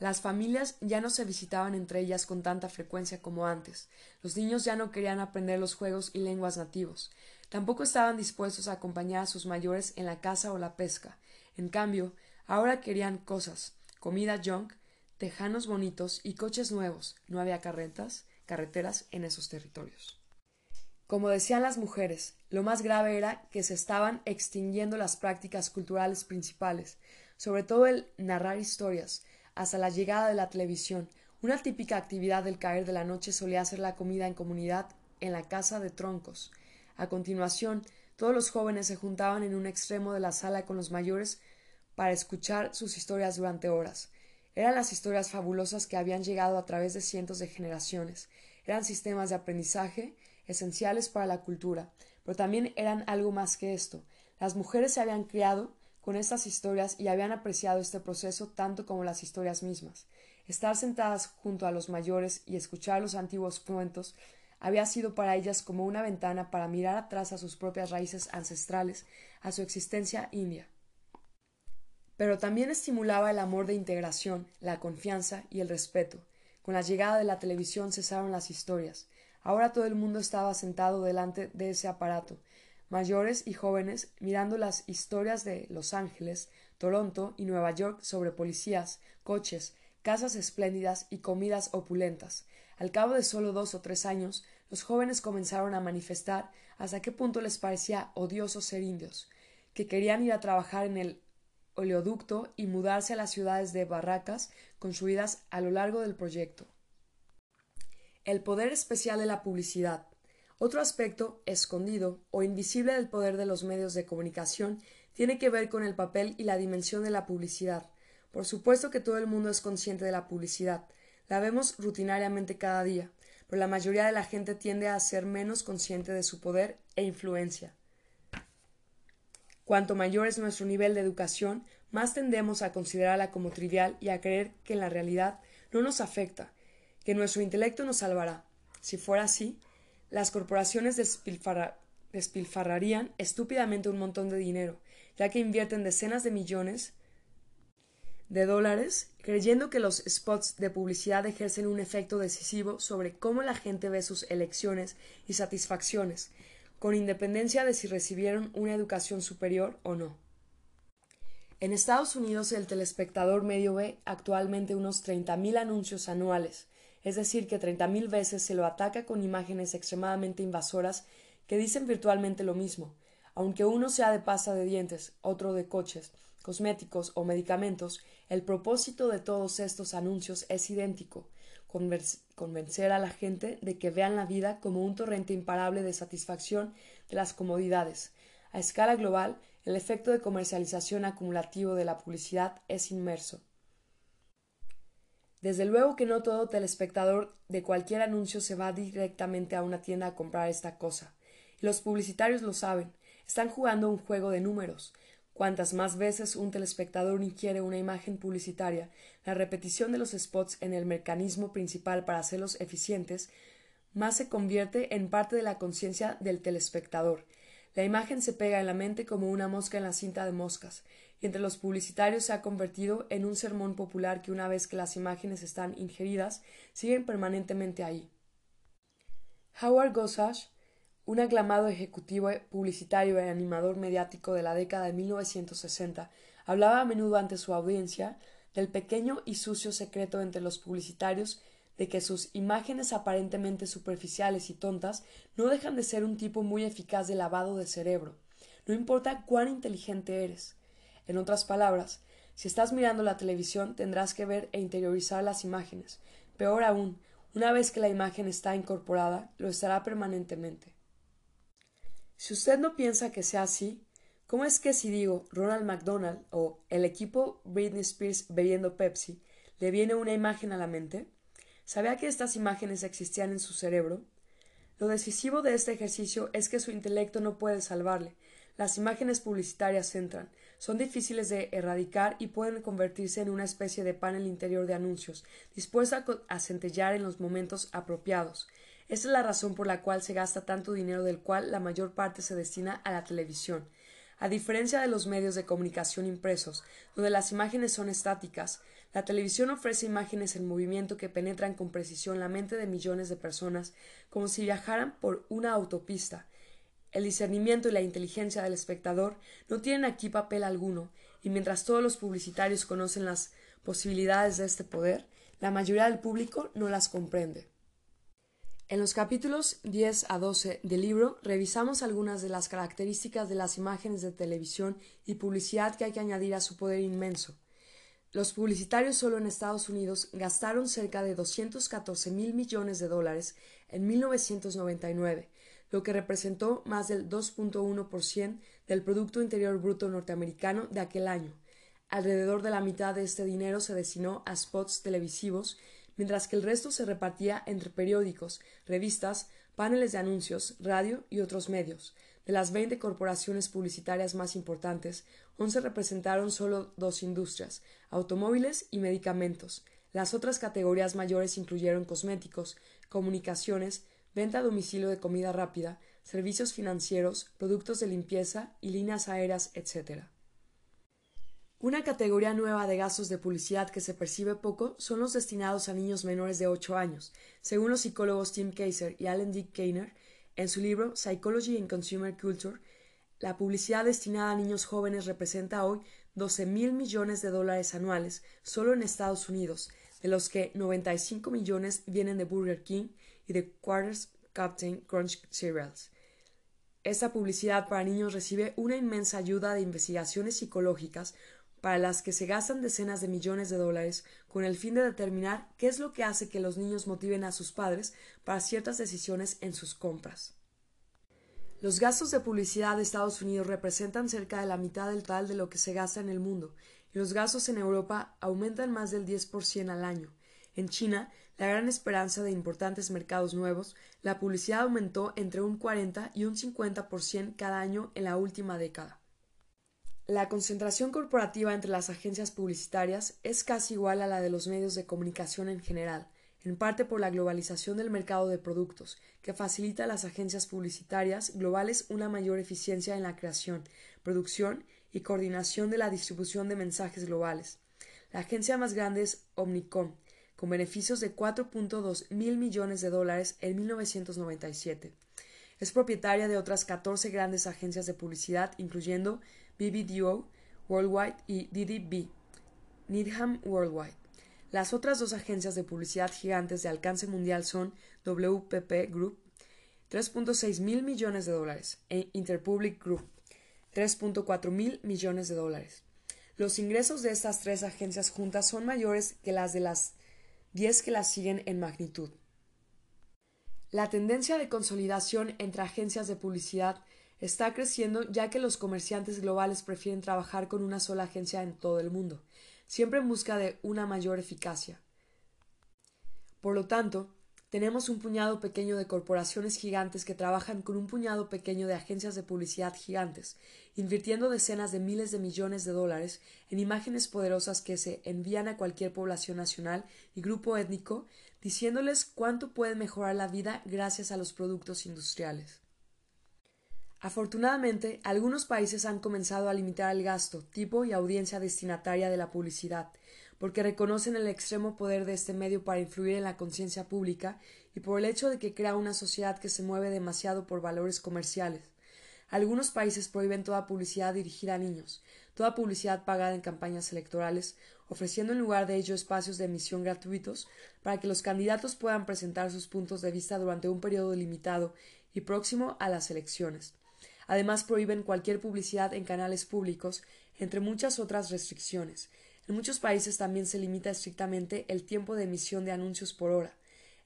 las familias ya no se visitaban entre ellas con tanta frecuencia como antes. Los niños ya no querían aprender los juegos y lenguas nativos. Tampoco estaban dispuestos a acompañar a sus mayores en la caza o la pesca. En cambio, ahora querían cosas, comida junk, tejanos bonitos y coches nuevos. No había carretas, carreteras en esos territorios. Como decían las mujeres, lo más grave era que se estaban extinguiendo las prácticas culturales principales, sobre todo el narrar historias, hasta la llegada de la televisión. Una típica actividad del caer de la noche solía ser la comida en comunidad en la casa de troncos. A continuación, todos los jóvenes se juntaban en un extremo de la sala con los mayores para escuchar sus historias durante horas. Eran las historias fabulosas que habían llegado a través de cientos de generaciones. Eran sistemas de aprendizaje esenciales para la cultura, pero también eran algo más que esto. Las mujeres se habían criado con estas historias y habían apreciado este proceso tanto como las historias mismas. Estar sentadas junto a los mayores y escuchar los antiguos cuentos había sido para ellas como una ventana para mirar atrás a sus propias raíces ancestrales, a su existencia india. Pero también estimulaba el amor de integración, la confianza y el respeto. Con la llegada de la televisión cesaron las historias. Ahora todo el mundo estaba sentado delante de ese aparato, mayores y jóvenes mirando las historias de Los Ángeles, Toronto y Nueva York sobre policías, coches, casas espléndidas y comidas opulentas. Al cabo de solo dos o tres años, los jóvenes comenzaron a manifestar hasta qué punto les parecía odioso ser indios, que querían ir a trabajar en el oleoducto y mudarse a las ciudades de barracas construidas a lo largo del proyecto. El poder especial de la publicidad. Otro aspecto escondido o invisible del poder de los medios de comunicación tiene que ver con el papel y la dimensión de la publicidad. Por supuesto que todo el mundo es consciente de la publicidad. La vemos rutinariamente cada día, pero la mayoría de la gente tiende a ser menos consciente de su poder e influencia. Cuanto mayor es nuestro nivel de educación, más tendemos a considerarla como trivial y a creer que en la realidad no nos afecta, que nuestro intelecto nos salvará. Si fuera así, las corporaciones despilfarrarían estúpidamente un montón de dinero, ya que invierten decenas de millones de dólares creyendo que los spots de publicidad ejercen un efecto decisivo sobre cómo la gente ve sus elecciones y satisfacciones, con independencia de si recibieron una educación superior o no. En Estados Unidos el telespectador medio ve actualmente unos 30.000 anuncios anuales, es decir, que 30.000 veces se lo ataca con imágenes extremadamente invasoras que dicen virtualmente lo mismo, aunque uno sea de pasta de dientes, otro de coches, cosméticos o medicamentos, el propósito de todos estos anuncios es idéntico, convencer a la gente de que vean la vida como un torrente imparable de satisfacción de las comodidades. A escala global, el efecto de comercialización acumulativo de la publicidad es inmerso. Desde luego que no todo telespectador de cualquier anuncio se va directamente a una tienda a comprar esta cosa. Los publicitarios lo saben. Están jugando un juego de números. Cuantas más veces un telespectador inquiere una imagen publicitaria, la repetición de los spots en el mecanismo principal para hacerlos eficientes, más se convierte en parte de la conciencia del telespectador. La imagen se pega en la mente como una mosca en la cinta de moscas, y entre los publicitarios se ha convertido en un sermón popular que una vez que las imágenes están ingeridas, siguen permanentemente ahí. Howard Gossage un aclamado ejecutivo publicitario y animador mediático de la década de 1960, hablaba a menudo ante su audiencia del pequeño y sucio secreto entre los publicitarios de que sus imágenes aparentemente superficiales y tontas no dejan de ser un tipo muy eficaz de lavado de cerebro, no importa cuán inteligente eres. En otras palabras, si estás mirando la televisión tendrás que ver e interiorizar las imágenes. Peor aún, una vez que la imagen está incorporada, lo estará permanentemente. Si usted no piensa que sea así, ¿cómo es que si digo Ronald McDonald o el equipo Britney Spears bebiendo Pepsi, le viene una imagen a la mente? ¿Sabía que estas imágenes existían en su cerebro? Lo decisivo de este ejercicio es que su intelecto no puede salvarle. Las imágenes publicitarias entran, son difíciles de erradicar y pueden convertirse en una especie de panel interior de anuncios, dispuesto a centellar en los momentos apropiados. Esta es la razón por la cual se gasta tanto dinero del cual la mayor parte se destina a la televisión. A diferencia de los medios de comunicación impresos, donde las imágenes son estáticas, la televisión ofrece imágenes en movimiento que penetran con precisión la mente de millones de personas como si viajaran por una autopista. El discernimiento y la inteligencia del espectador no tienen aquí papel alguno, y mientras todos los publicitarios conocen las posibilidades de este poder, la mayoría del público no las comprende. En los capítulos 10 a 12 del libro revisamos algunas de las características de las imágenes de televisión y publicidad que hay que añadir a su poder inmenso. Los publicitarios solo en Estados Unidos gastaron cerca de 214 mil millones de dólares en 1999, lo que representó más del 2.1% del Producto Interior Bruto norteamericano de aquel año. Alrededor de la mitad de este dinero se destinó a spots televisivos mientras que el resto se repartía entre periódicos, revistas, paneles de anuncios, radio y otros medios. De las veinte corporaciones publicitarias más importantes, once representaron solo dos industrias, automóviles y medicamentos. Las otras categorías mayores incluyeron cosméticos, comunicaciones, venta a domicilio de comida rápida, servicios financieros, productos de limpieza y líneas aéreas, etc. Una categoría nueva de gastos de publicidad que se percibe poco son los destinados a niños menores de 8 años, según los psicólogos Tim Kaiser y Alan Dick Kainer, en su libro Psychology and Consumer Culture, la publicidad destinada a niños jóvenes representa hoy 12 mil millones de dólares anuales solo en Estados Unidos, de los que 95 millones vienen de Burger King y de Quarters Captain Crunch Cereals. Esta publicidad para niños recibe una inmensa ayuda de investigaciones psicológicas para las que se gastan decenas de millones de dólares con el fin de determinar qué es lo que hace que los niños motiven a sus padres para ciertas decisiones en sus compras. Los gastos de publicidad de Estados Unidos representan cerca de la mitad del total de lo que se gasta en el mundo, y los gastos en Europa aumentan más del 10% al año. En China, la gran esperanza de importantes mercados nuevos, la publicidad aumentó entre un 40 y un 50% cada año en la última década. La concentración corporativa entre las agencias publicitarias es casi igual a la de los medios de comunicación en general, en parte por la globalización del mercado de productos, que facilita a las agencias publicitarias globales una mayor eficiencia en la creación, producción y coordinación de la distribución de mensajes globales. La agencia más grande es Omnicom, con beneficios de 4.2 mil millones de dólares en 1997. Es propietaria de otras 14 grandes agencias de publicidad, incluyendo BBDO Worldwide y DDB, Needham Worldwide. Las otras dos agencias de publicidad gigantes de alcance mundial son WPP Group, 3.6 mil millones de dólares, e Interpublic Group, 3.4 mil millones de dólares. Los ingresos de estas tres agencias juntas son mayores que las de las 10 que las siguen en magnitud. La tendencia de consolidación entre agencias de publicidad está creciendo ya que los comerciantes globales prefieren trabajar con una sola agencia en todo el mundo, siempre en busca de una mayor eficacia. Por lo tanto, tenemos un puñado pequeño de corporaciones gigantes que trabajan con un puñado pequeño de agencias de publicidad gigantes, invirtiendo decenas de miles de millones de dólares en imágenes poderosas que se envían a cualquier población nacional y grupo étnico, diciéndoles cuánto pueden mejorar la vida gracias a los productos industriales. Afortunadamente, algunos países han comenzado a limitar el gasto, tipo y audiencia destinataria de la publicidad, porque reconocen el extremo poder de este medio para influir en la conciencia pública y por el hecho de que crea una sociedad que se mueve demasiado por valores comerciales. Algunos países prohíben toda publicidad dirigida a niños, toda publicidad pagada en campañas electorales, ofreciendo en lugar de ello espacios de emisión gratuitos para que los candidatos puedan presentar sus puntos de vista durante un periodo limitado y próximo a las elecciones. Además, prohíben cualquier publicidad en canales públicos, entre muchas otras restricciones. En muchos países también se limita estrictamente el tiempo de emisión de anuncios por hora.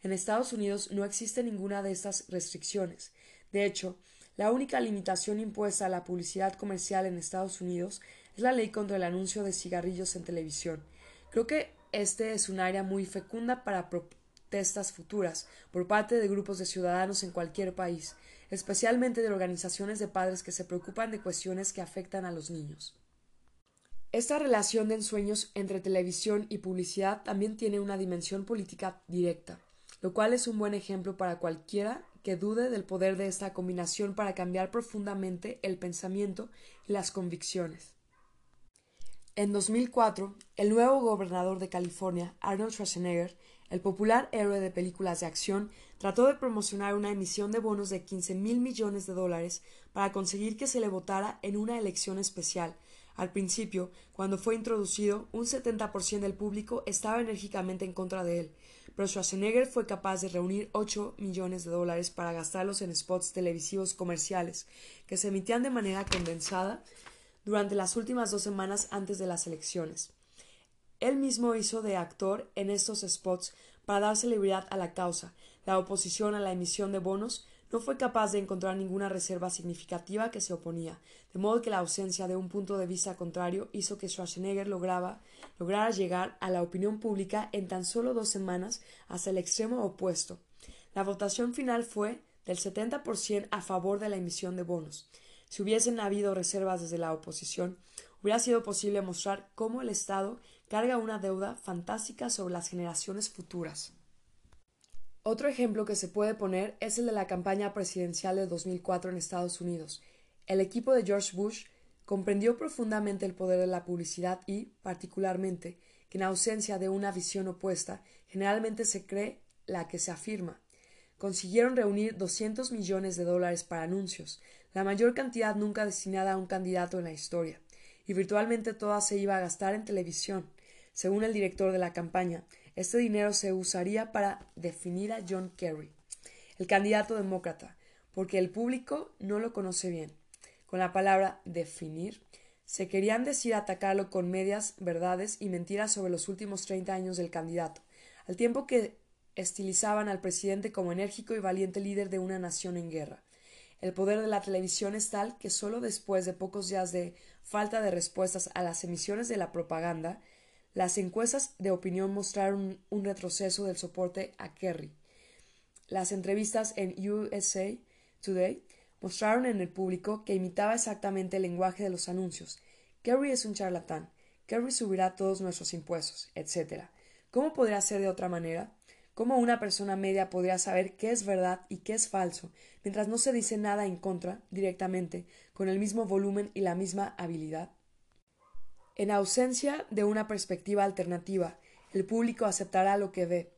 En Estados Unidos no existe ninguna de estas restricciones. De hecho, la única limitación impuesta a la publicidad comercial en Estados Unidos es la ley contra el anuncio de cigarrillos en televisión. Creo que este es un área muy fecunda para protestas futuras por parte de grupos de ciudadanos en cualquier país especialmente de organizaciones de padres que se preocupan de cuestiones que afectan a los niños. Esta relación de ensueños entre televisión y publicidad también tiene una dimensión política directa, lo cual es un buen ejemplo para cualquiera que dude del poder de esta combinación para cambiar profundamente el pensamiento y las convicciones. En 2004, el nuevo gobernador de California, Arnold Schwarzenegger, el popular héroe de películas de acción, trató de promocionar una emisión de bonos de 15 mil millones de dólares para conseguir que se le votara en una elección especial. Al principio, cuando fue introducido, un 70% del público estaba enérgicamente en contra de él, pero Schwarzenegger fue capaz de reunir 8 millones de dólares para gastarlos en spots televisivos comerciales, que se emitían de manera condensada durante las últimas dos semanas antes de las elecciones. Él mismo hizo de actor en estos spots para dar celebridad a la causa, la oposición a la emisión de bonos no fue capaz de encontrar ninguna reserva significativa que se oponía, de modo que la ausencia de un punto de vista contrario hizo que Schwarzenegger lograba, lograra llegar a la opinión pública en tan solo dos semanas hasta el extremo opuesto. La votación final fue del 70% a favor de la emisión de bonos. Si hubiesen habido reservas desde la oposición, hubiera sido posible mostrar cómo el Estado carga una deuda fantástica sobre las generaciones futuras. Otro ejemplo que se puede poner es el de la campaña presidencial de 2004 en Estados Unidos. El equipo de George Bush comprendió profundamente el poder de la publicidad y, particularmente, que en ausencia de una visión opuesta, generalmente se cree la que se afirma. Consiguieron reunir 200 millones de dólares para anuncios, la mayor cantidad nunca destinada a un candidato en la historia, y virtualmente toda se iba a gastar en televisión. Según el director de la campaña, este dinero se usaría para definir a John Kerry, el candidato demócrata, porque el público no lo conoce bien. Con la palabra definir se querían decir atacarlo con medias verdades y mentiras sobre los últimos treinta años del candidato, al tiempo que estilizaban al presidente como enérgico y valiente líder de una nación en guerra. El poder de la televisión es tal que solo después de pocos días de falta de respuestas a las emisiones de la propaganda, las encuestas de opinión mostraron un retroceso del soporte a Kerry. Las entrevistas en USA Today mostraron en el público que imitaba exactamente el lenguaje de los anuncios. Kerry es un charlatán. Kerry subirá todos nuestros impuestos, etc. ¿Cómo podría ser de otra manera? ¿Cómo una persona media podría saber qué es verdad y qué es falso, mientras no se dice nada en contra, directamente, con el mismo volumen y la misma habilidad? En ausencia de una perspectiva alternativa, el público aceptará lo que ve.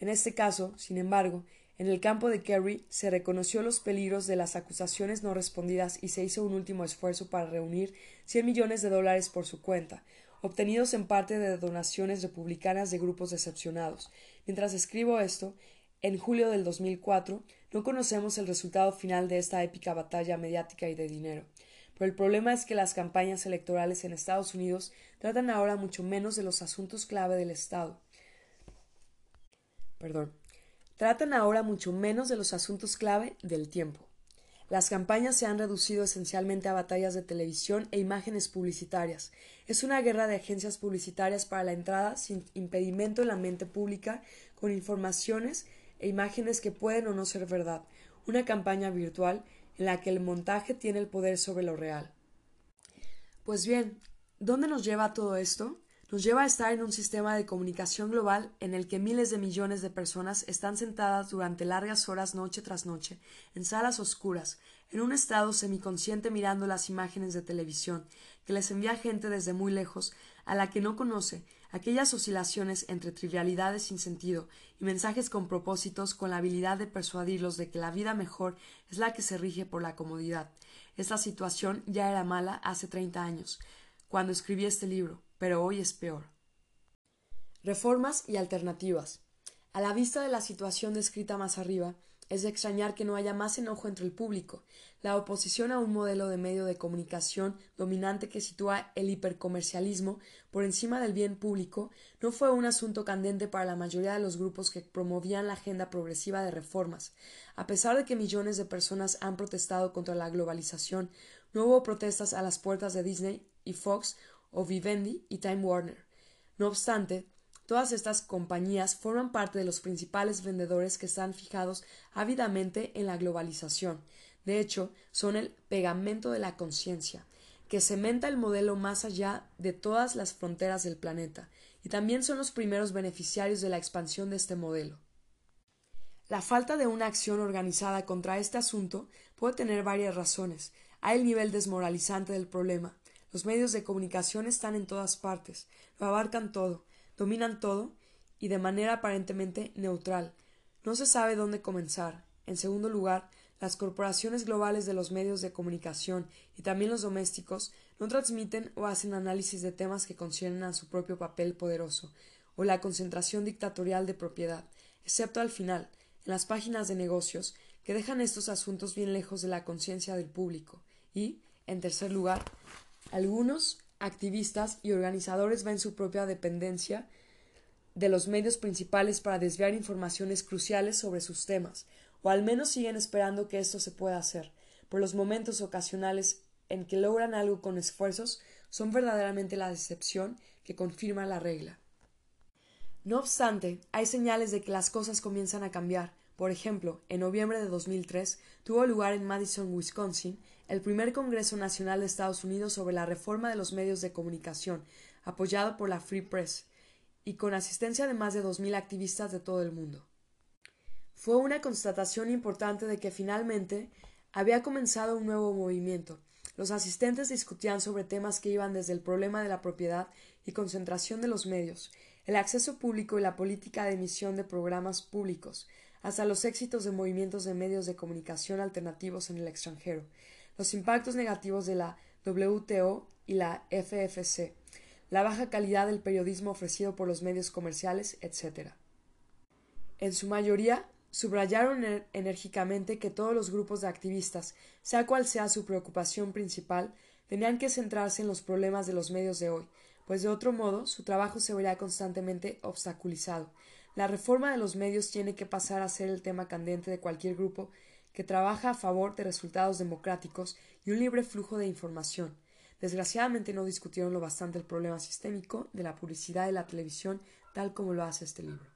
En este caso, sin embargo, en el campo de Kerry se reconoció los peligros de las acusaciones no respondidas y se hizo un último esfuerzo para reunir cien millones de dólares por su cuenta, obtenidos en parte de donaciones republicanas de grupos decepcionados, Mientras escribo esto, en julio del 2004, no conocemos el resultado final de esta épica batalla mediática y de dinero. Pero el problema es que las campañas electorales en Estados Unidos tratan ahora mucho menos de los asuntos clave del Estado. Perdón. Tratan ahora mucho menos de los asuntos clave del tiempo. Las campañas se han reducido esencialmente a batallas de televisión e imágenes publicitarias. Es una guerra de agencias publicitarias para la entrada sin impedimento en la mente pública con informaciones e imágenes que pueden o no ser verdad. Una campaña virtual en la que el montaje tiene el poder sobre lo real. Pues bien, ¿dónde nos lleva todo esto? nos lleva a estar en un sistema de comunicación global en el que miles de millones de personas están sentadas durante largas horas noche tras noche, en salas oscuras, en un estado semiconsciente mirando las imágenes de televisión, que les envía gente desde muy lejos, a la que no conoce, aquellas oscilaciones entre trivialidades sin sentido y mensajes con propósitos con la habilidad de persuadirlos de que la vida mejor es la que se rige por la comodidad. Esta situación ya era mala hace treinta años, cuando escribí este libro, pero hoy es peor. Reformas y alternativas. A la vista de la situación descrita más arriba, es de extrañar que no haya más enojo entre el público. La oposición a un modelo de medio de comunicación dominante que sitúa el hipercomercialismo por encima del bien público no fue un asunto candente para la mayoría de los grupos que promovían la agenda progresiva de reformas. A pesar de que millones de personas han protestado contra la globalización, no hubo protestas a las puertas de Disney y Fox o Vivendi y Time Warner. No obstante, todas estas compañías forman parte de los principales vendedores que están fijados ávidamente en la globalización. De hecho, son el pegamento de la conciencia, que cementa el modelo más allá de todas las fronteras del planeta, y también son los primeros beneficiarios de la expansión de este modelo. La falta de una acción organizada contra este asunto puede tener varias razones. Hay el nivel desmoralizante del problema, los medios de comunicación están en todas partes, lo abarcan todo, dominan todo y de manera aparentemente neutral. No se sabe dónde comenzar. En segundo lugar, las corporaciones globales de los medios de comunicación y también los domésticos no transmiten o hacen análisis de temas que conciernen a su propio papel poderoso o la concentración dictatorial de propiedad, excepto al final, en las páginas de negocios, que dejan estos asuntos bien lejos de la conciencia del público. Y, en tercer lugar, algunos activistas y organizadores ven su propia dependencia de los medios principales para desviar informaciones cruciales sobre sus temas, o al menos siguen esperando que esto se pueda hacer, por los momentos ocasionales en que logran algo con esfuerzos son verdaderamente la decepción que confirma la regla. No obstante, hay señales de que las cosas comienzan a cambiar. Por ejemplo, en noviembre de 2003 tuvo lugar en Madison, Wisconsin, el primer Congreso Nacional de Estados Unidos sobre la reforma de los medios de comunicación, apoyado por la Free Press, y con asistencia de más de dos mil activistas de todo el mundo. Fue una constatación importante de que finalmente había comenzado un nuevo movimiento. Los asistentes discutían sobre temas que iban desde el problema de la propiedad y concentración de los medios, el acceso público y la política de emisión de programas públicos, hasta los éxitos de movimientos de medios de comunicación alternativos en el extranjero, los impactos negativos de la WTO y la FFC, la baja calidad del periodismo ofrecido por los medios comerciales, etc. En su mayoría, subrayaron enérgicamente que todos los grupos de activistas, sea cual sea su preocupación principal, tenían que centrarse en los problemas de los medios de hoy, pues de otro modo su trabajo se vería constantemente obstaculizado. La reforma de los medios tiene que pasar a ser el tema candente de cualquier grupo que trabaja a favor de resultados democráticos y un libre flujo de información. Desgraciadamente no discutieron lo bastante el problema sistémico de la publicidad de la televisión tal como lo hace este libro.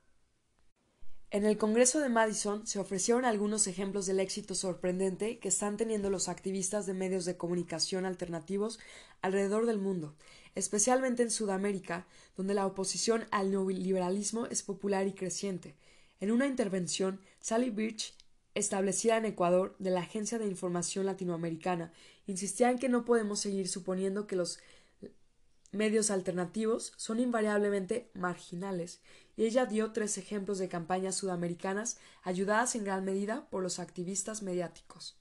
En el Congreso de Madison se ofrecieron algunos ejemplos del éxito sorprendente que están teniendo los activistas de medios de comunicación alternativos alrededor del mundo, especialmente en Sudamérica, donde la oposición al neoliberalismo es popular y creciente. En una intervención, Sally Birch, establecida en Ecuador de la Agencia de Información Latinoamericana, insistía en que no podemos seguir suponiendo que los medios alternativos son invariablemente marginales, y ella dio tres ejemplos de campañas sudamericanas ayudadas en gran medida por los activistas mediáticos.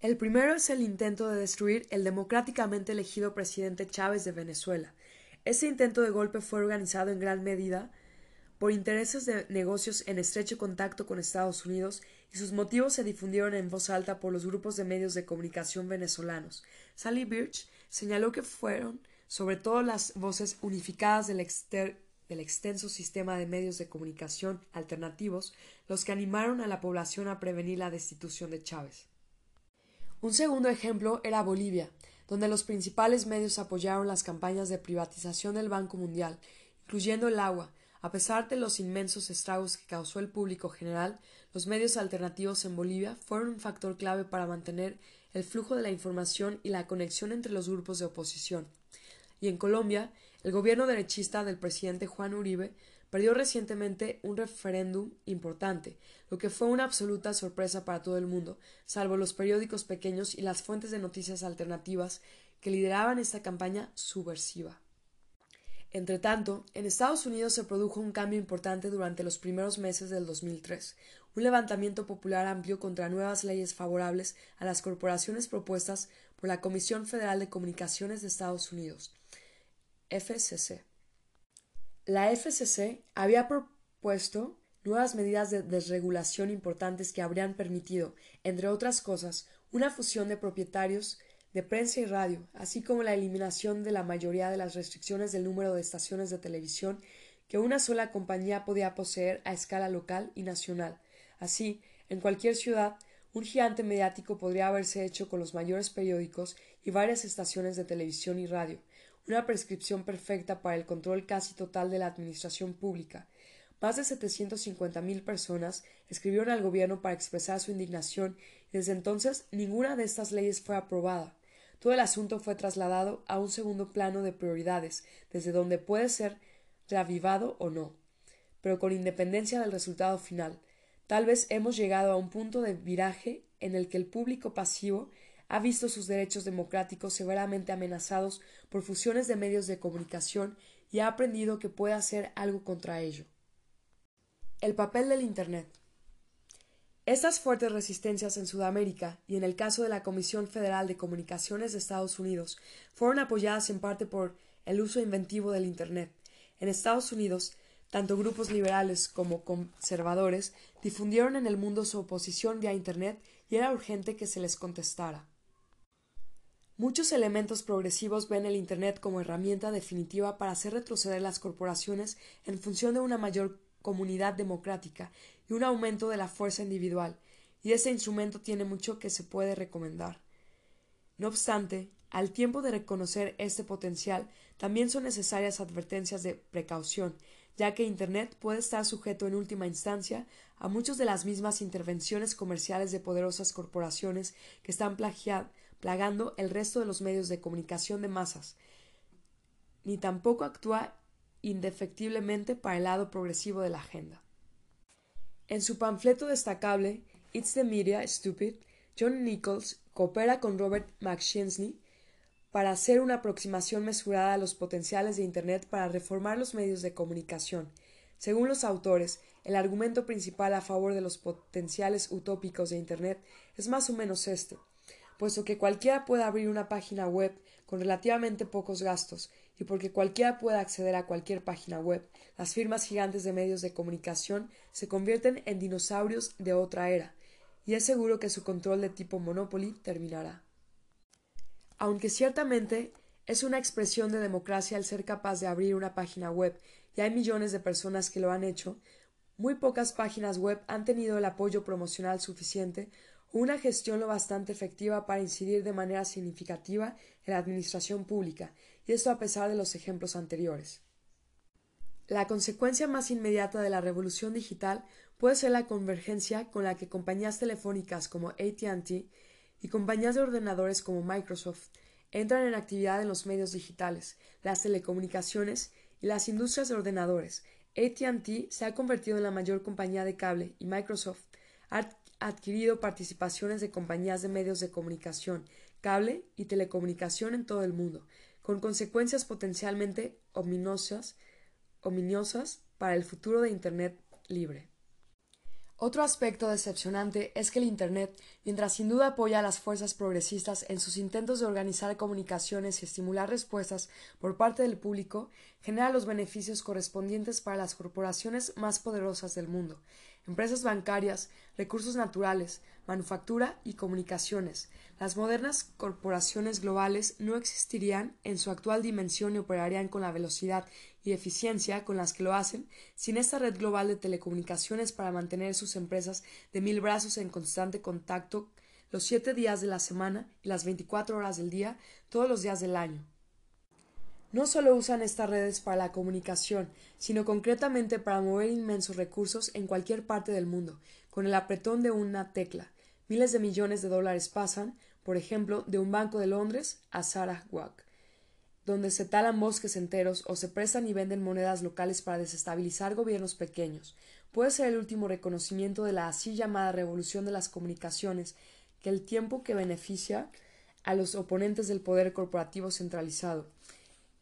El primero es el intento de destruir el democráticamente elegido presidente Chávez de Venezuela. Ese intento de golpe fue organizado en gran medida por intereses de negocios en estrecho contacto con Estados Unidos y sus motivos se difundieron en voz alta por los grupos de medios de comunicación venezolanos. Sally Birch señaló que fueron sobre todo las voces unificadas del, del extenso sistema de medios de comunicación alternativos los que animaron a la población a prevenir la destitución de Chávez. Un segundo ejemplo era Bolivia, donde los principales medios apoyaron las campañas de privatización del Banco Mundial, incluyendo el agua. A pesar de los inmensos estragos que causó el público general, los medios alternativos en Bolivia fueron un factor clave para mantener el flujo de la información y la conexión entre los grupos de oposición y en Colombia, el gobierno derechista del presidente Juan Uribe perdió recientemente un referéndum importante, lo que fue una absoluta sorpresa para todo el mundo, salvo los periódicos pequeños y las fuentes de noticias alternativas que lideraban esta campaña subversiva. Entretanto, en Estados Unidos se produjo un cambio importante durante los primeros meses del 2003, un levantamiento popular amplio contra nuevas leyes favorables a las corporaciones propuestas por la Comisión Federal de Comunicaciones de Estados Unidos, FCC. La FCC había propuesto nuevas medidas de desregulación importantes que habrían permitido, entre otras cosas, una fusión de propietarios de prensa y radio, así como la eliminación de la mayoría de las restricciones del número de estaciones de televisión que una sola compañía podía poseer a escala local y nacional. Así, en cualquier ciudad, un gigante mediático podría haberse hecho con los mayores periódicos y varias estaciones de televisión y radio, una prescripción perfecta para el control casi total de la administración pública. Más de setecientos mil personas escribieron al gobierno para expresar su indignación y desde entonces ninguna de estas leyes fue aprobada. Todo el asunto fue trasladado a un segundo plano de prioridades, desde donde puede ser reavivado o no, pero con independencia del resultado final. Tal vez hemos llegado a un punto de viraje en el que el público pasivo ha visto sus derechos democráticos severamente amenazados por fusiones de medios de comunicación y ha aprendido que puede hacer algo contra ello. El papel del Internet. Estas fuertes resistencias en Sudamérica y en el caso de la Comisión Federal de Comunicaciones de Estados Unidos fueron apoyadas en parte por el uso inventivo del Internet. En Estados Unidos, tanto grupos liberales como conservadores difundieron en el mundo su oposición vía Internet y era urgente que se les contestara. Muchos elementos progresivos ven el Internet como herramienta definitiva para hacer retroceder las corporaciones en función de una mayor comunidad democrática y un aumento de la fuerza individual, y ese instrumento tiene mucho que se puede recomendar. No obstante, al tiempo de reconocer este potencial, también son necesarias advertencias de precaución, ya que Internet puede estar sujeto en última instancia a muchas de las mismas intervenciones comerciales de poderosas corporaciones que están plagando el resto de los medios de comunicación de masas, ni tampoco actúa indefectiblemente para el lado progresivo de la agenda. En su panfleto destacable It's the Media, Stupid, John Nichols coopera con Robert McShinsey para hacer una aproximación mesurada a los potenciales de Internet para reformar los medios de comunicación. Según los autores, el argumento principal a favor de los potenciales utópicos de Internet es más o menos este puesto que cualquiera puede abrir una página web con relativamente pocos gastos y porque cualquiera puede acceder a cualquier página web, las firmas gigantes de medios de comunicación se convierten en dinosaurios de otra era, y es seguro que su control de tipo Monopoly terminará. Aunque ciertamente es una expresión de democracia el ser capaz de abrir una página web, y hay millones de personas que lo han hecho, muy pocas páginas web han tenido el apoyo promocional suficiente o una gestión lo bastante efectiva para incidir de manera significativa en la administración pública, y esto a pesar de los ejemplos anteriores. La consecuencia más inmediata de la revolución digital puede ser la convergencia con la que compañías telefónicas como ATT y compañías de ordenadores como Microsoft entran en actividad en los medios digitales, las telecomunicaciones y las industrias de ordenadores. ATT se ha convertido en la mayor compañía de cable y Microsoft ha adquirido participaciones de compañías de medios de comunicación, cable y telecomunicación en todo el mundo, con consecuencias potencialmente ominosas, para el futuro de Internet libre. Otro aspecto decepcionante es que el Internet, mientras sin duda apoya a las fuerzas progresistas en sus intentos de organizar comunicaciones y estimular respuestas por parte del público, genera los beneficios correspondientes para las corporaciones más poderosas del mundo, empresas bancarias, recursos naturales, manufactura y comunicaciones. Las modernas corporaciones globales no existirían en su actual dimensión y operarían con la velocidad y eficiencia con las que lo hacen sin esta red global de telecomunicaciones para mantener sus empresas de mil brazos en constante contacto los siete días de la semana y las veinticuatro horas del día, todos los días del año. No solo usan estas redes para la comunicación, sino concretamente para mover inmensos recursos en cualquier parte del mundo, con el apretón de una tecla. Miles de millones de dólares pasan, por ejemplo, de un banco de Londres a Sarawak donde se talan bosques enteros o se prestan y venden monedas locales para desestabilizar gobiernos pequeños. Puede ser el último reconocimiento de la así llamada revolución de las comunicaciones, que el tiempo que beneficia a los oponentes del poder corporativo centralizado.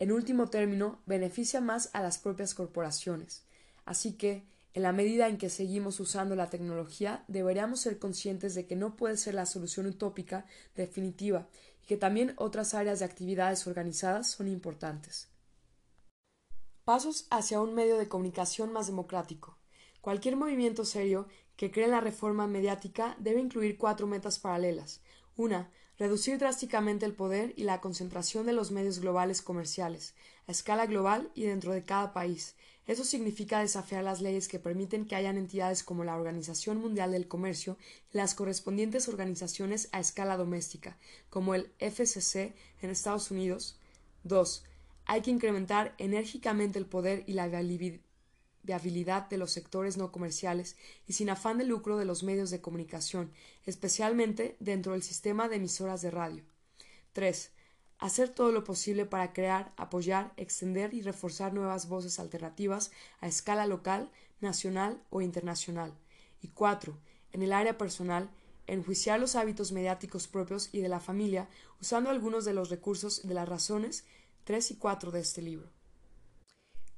En último término, beneficia más a las propias corporaciones. Así que, en la medida en que seguimos usando la tecnología, deberíamos ser conscientes de que no puede ser la solución utópica definitiva y que también otras áreas de actividades organizadas son importantes. Pasos hacia un medio de comunicación más democrático. Cualquier movimiento serio que cree en la reforma mediática debe incluir cuatro metas paralelas. Una, reducir drásticamente el poder y la concentración de los medios globales comerciales, a escala global y dentro de cada país, eso significa desafiar las leyes que permiten que hayan entidades como la Organización Mundial del Comercio y las correspondientes organizaciones a escala doméstica, como el FCC en Estados Unidos. 2. Hay que incrementar enérgicamente el poder y la viabilidad de los sectores no comerciales y sin afán de lucro de los medios de comunicación, especialmente dentro del sistema de emisoras de radio. 3 hacer todo lo posible para crear, apoyar, extender y reforzar nuevas voces alternativas a escala local, nacional o internacional. Y cuatro, en el área personal, enjuiciar los hábitos mediáticos propios y de la familia usando algunos de los recursos de las razones tres y cuatro de este libro.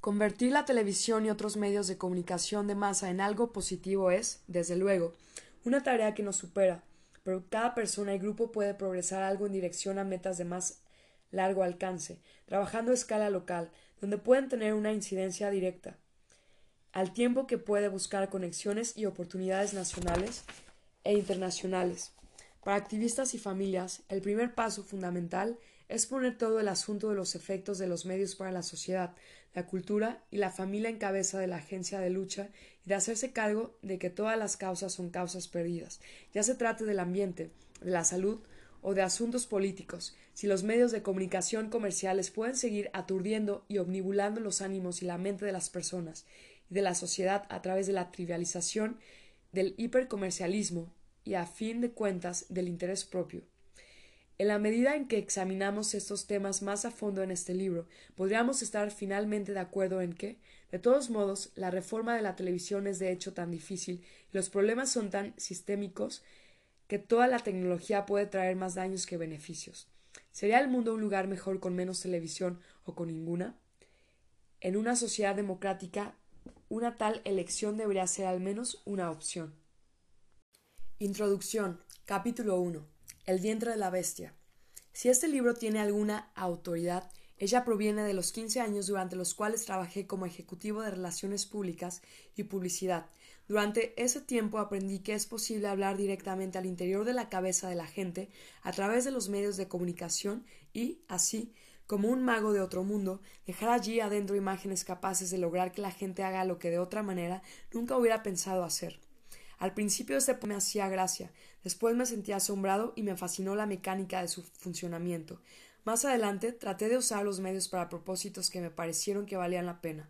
Convertir la televisión y otros medios de comunicación de masa en algo positivo es, desde luego, una tarea que nos supera, pero cada persona y grupo puede progresar algo en dirección a metas de más largo alcance, trabajando a escala local, donde pueden tener una incidencia directa, al tiempo que puede buscar conexiones y oportunidades nacionales e internacionales. Para activistas y familias, el primer paso fundamental es poner todo el asunto de los efectos de los medios para la sociedad, la cultura y la familia en cabeza de la agencia de lucha y de hacerse cargo de que todas las causas son causas perdidas, ya se trate del ambiente, de la salud o de asuntos políticos, si los medios de comunicación comerciales pueden seguir aturdiendo y omnibulando los ánimos y la mente de las personas y de la sociedad a través de la trivialización del hipercomercialismo y a fin de cuentas del interés propio. En la medida en que examinamos estos temas más a fondo en este libro, podríamos estar finalmente de acuerdo en que, de todos modos, la reforma de la televisión es de hecho tan difícil y los problemas son tan sistémicos que toda la tecnología puede traer más daños que beneficios. ¿Sería el mundo un lugar mejor con menos televisión o con ninguna? En una sociedad democrática, una tal elección debería ser al menos una opción. Introducción. Capítulo 1. El vientre de la bestia. Si este libro tiene alguna autoridad, ella proviene de los 15 años durante los cuales trabajé como ejecutivo de relaciones públicas y publicidad, Durante ese tiempo aprendí que es posible hablar directamente al interior de la cabeza de la gente a través de los medios de comunicación y, así, como un mago de otro mundo, dejar allí adentro imágenes capaces de lograr que la gente haga lo que de otra manera nunca hubiera pensado hacer. Al principio este me hacía gracia, después me sentí asombrado y me fascinó la mecánica de su funcionamiento. Más adelante traté de usar los medios para propósitos que me parecieron que valían la pena,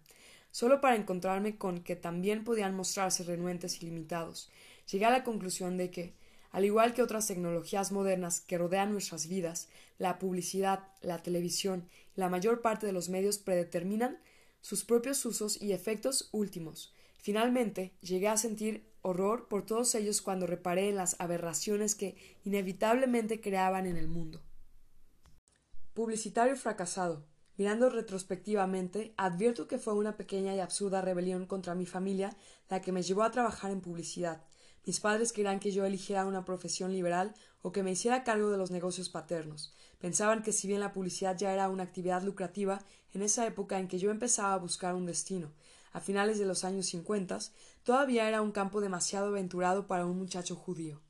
solo para encontrarme con que también podían mostrarse renuentes y limitados. Llegué a la conclusión de que, al igual que otras tecnologías modernas que rodean nuestras vidas, la publicidad, la televisión y la mayor parte de los medios predeterminan sus propios usos y efectos últimos. Finalmente, llegué a sentir horror por todos ellos cuando reparé en las aberraciones que inevitablemente creaban en el mundo. Publicitario fracasado. Mirando retrospectivamente, advierto que fue una pequeña y absurda rebelión contra mi familia la que me llevó a trabajar en publicidad, mis padres querían que yo eligiera una profesión liberal o que me hiciera cargo de los negocios paternos. Pensaban que si bien la publicidad ya era una actividad lucrativa, en esa época en que yo empezaba a buscar un destino, a finales de los años cincuenta, todavía era un campo demasiado aventurado para un muchacho judío.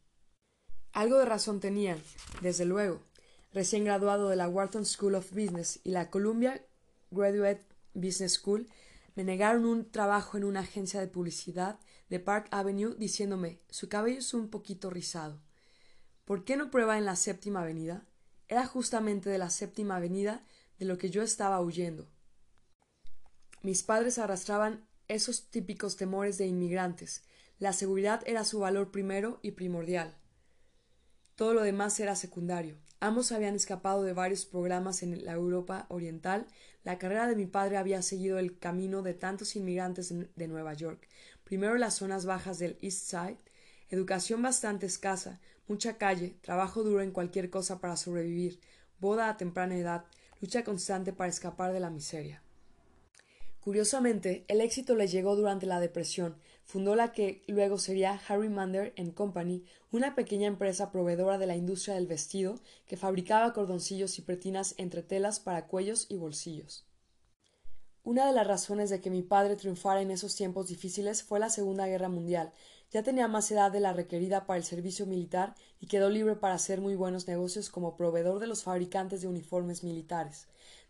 Algo de razón tenían, desde luego. Recién graduado de la Wharton School of Business y la Columbia Graduate Business School, me negaron un trabajo en una agencia de publicidad de Park Avenue diciéndome su cabello es un poquito rizado. ¿Por qué no prueba en la séptima avenida? Era justamente de la séptima avenida de lo que yo estaba huyendo. Mis padres arrastraban esos típicos temores de inmigrantes. La seguridad era su valor primero y primordial. Todo lo demás era secundario. Ambos habían escapado de varios programas en la Europa Oriental. La carrera de mi padre había seguido el camino de tantos inmigrantes de Nueva York. Primero las zonas bajas del East Side, educación bastante escasa, mucha calle, trabajo duro en cualquier cosa para sobrevivir, boda a temprana edad, lucha constante para escapar de la miseria. Curiosamente, el éxito le llegó durante la depresión. Fundó la que luego sería Harry Mander Company, una pequeña empresa proveedora de la industria del vestido que fabricaba cordoncillos y pretinas entre telas para cuellos y bolsillos. Una de las razones de que mi padre triunfara en esos tiempos difíciles fue la Segunda Guerra Mundial. Ya tenía más edad de la requerida para el servicio militar y quedó libre para hacer muy buenos negocios como proveedor de los fabricantes de uniformes militares.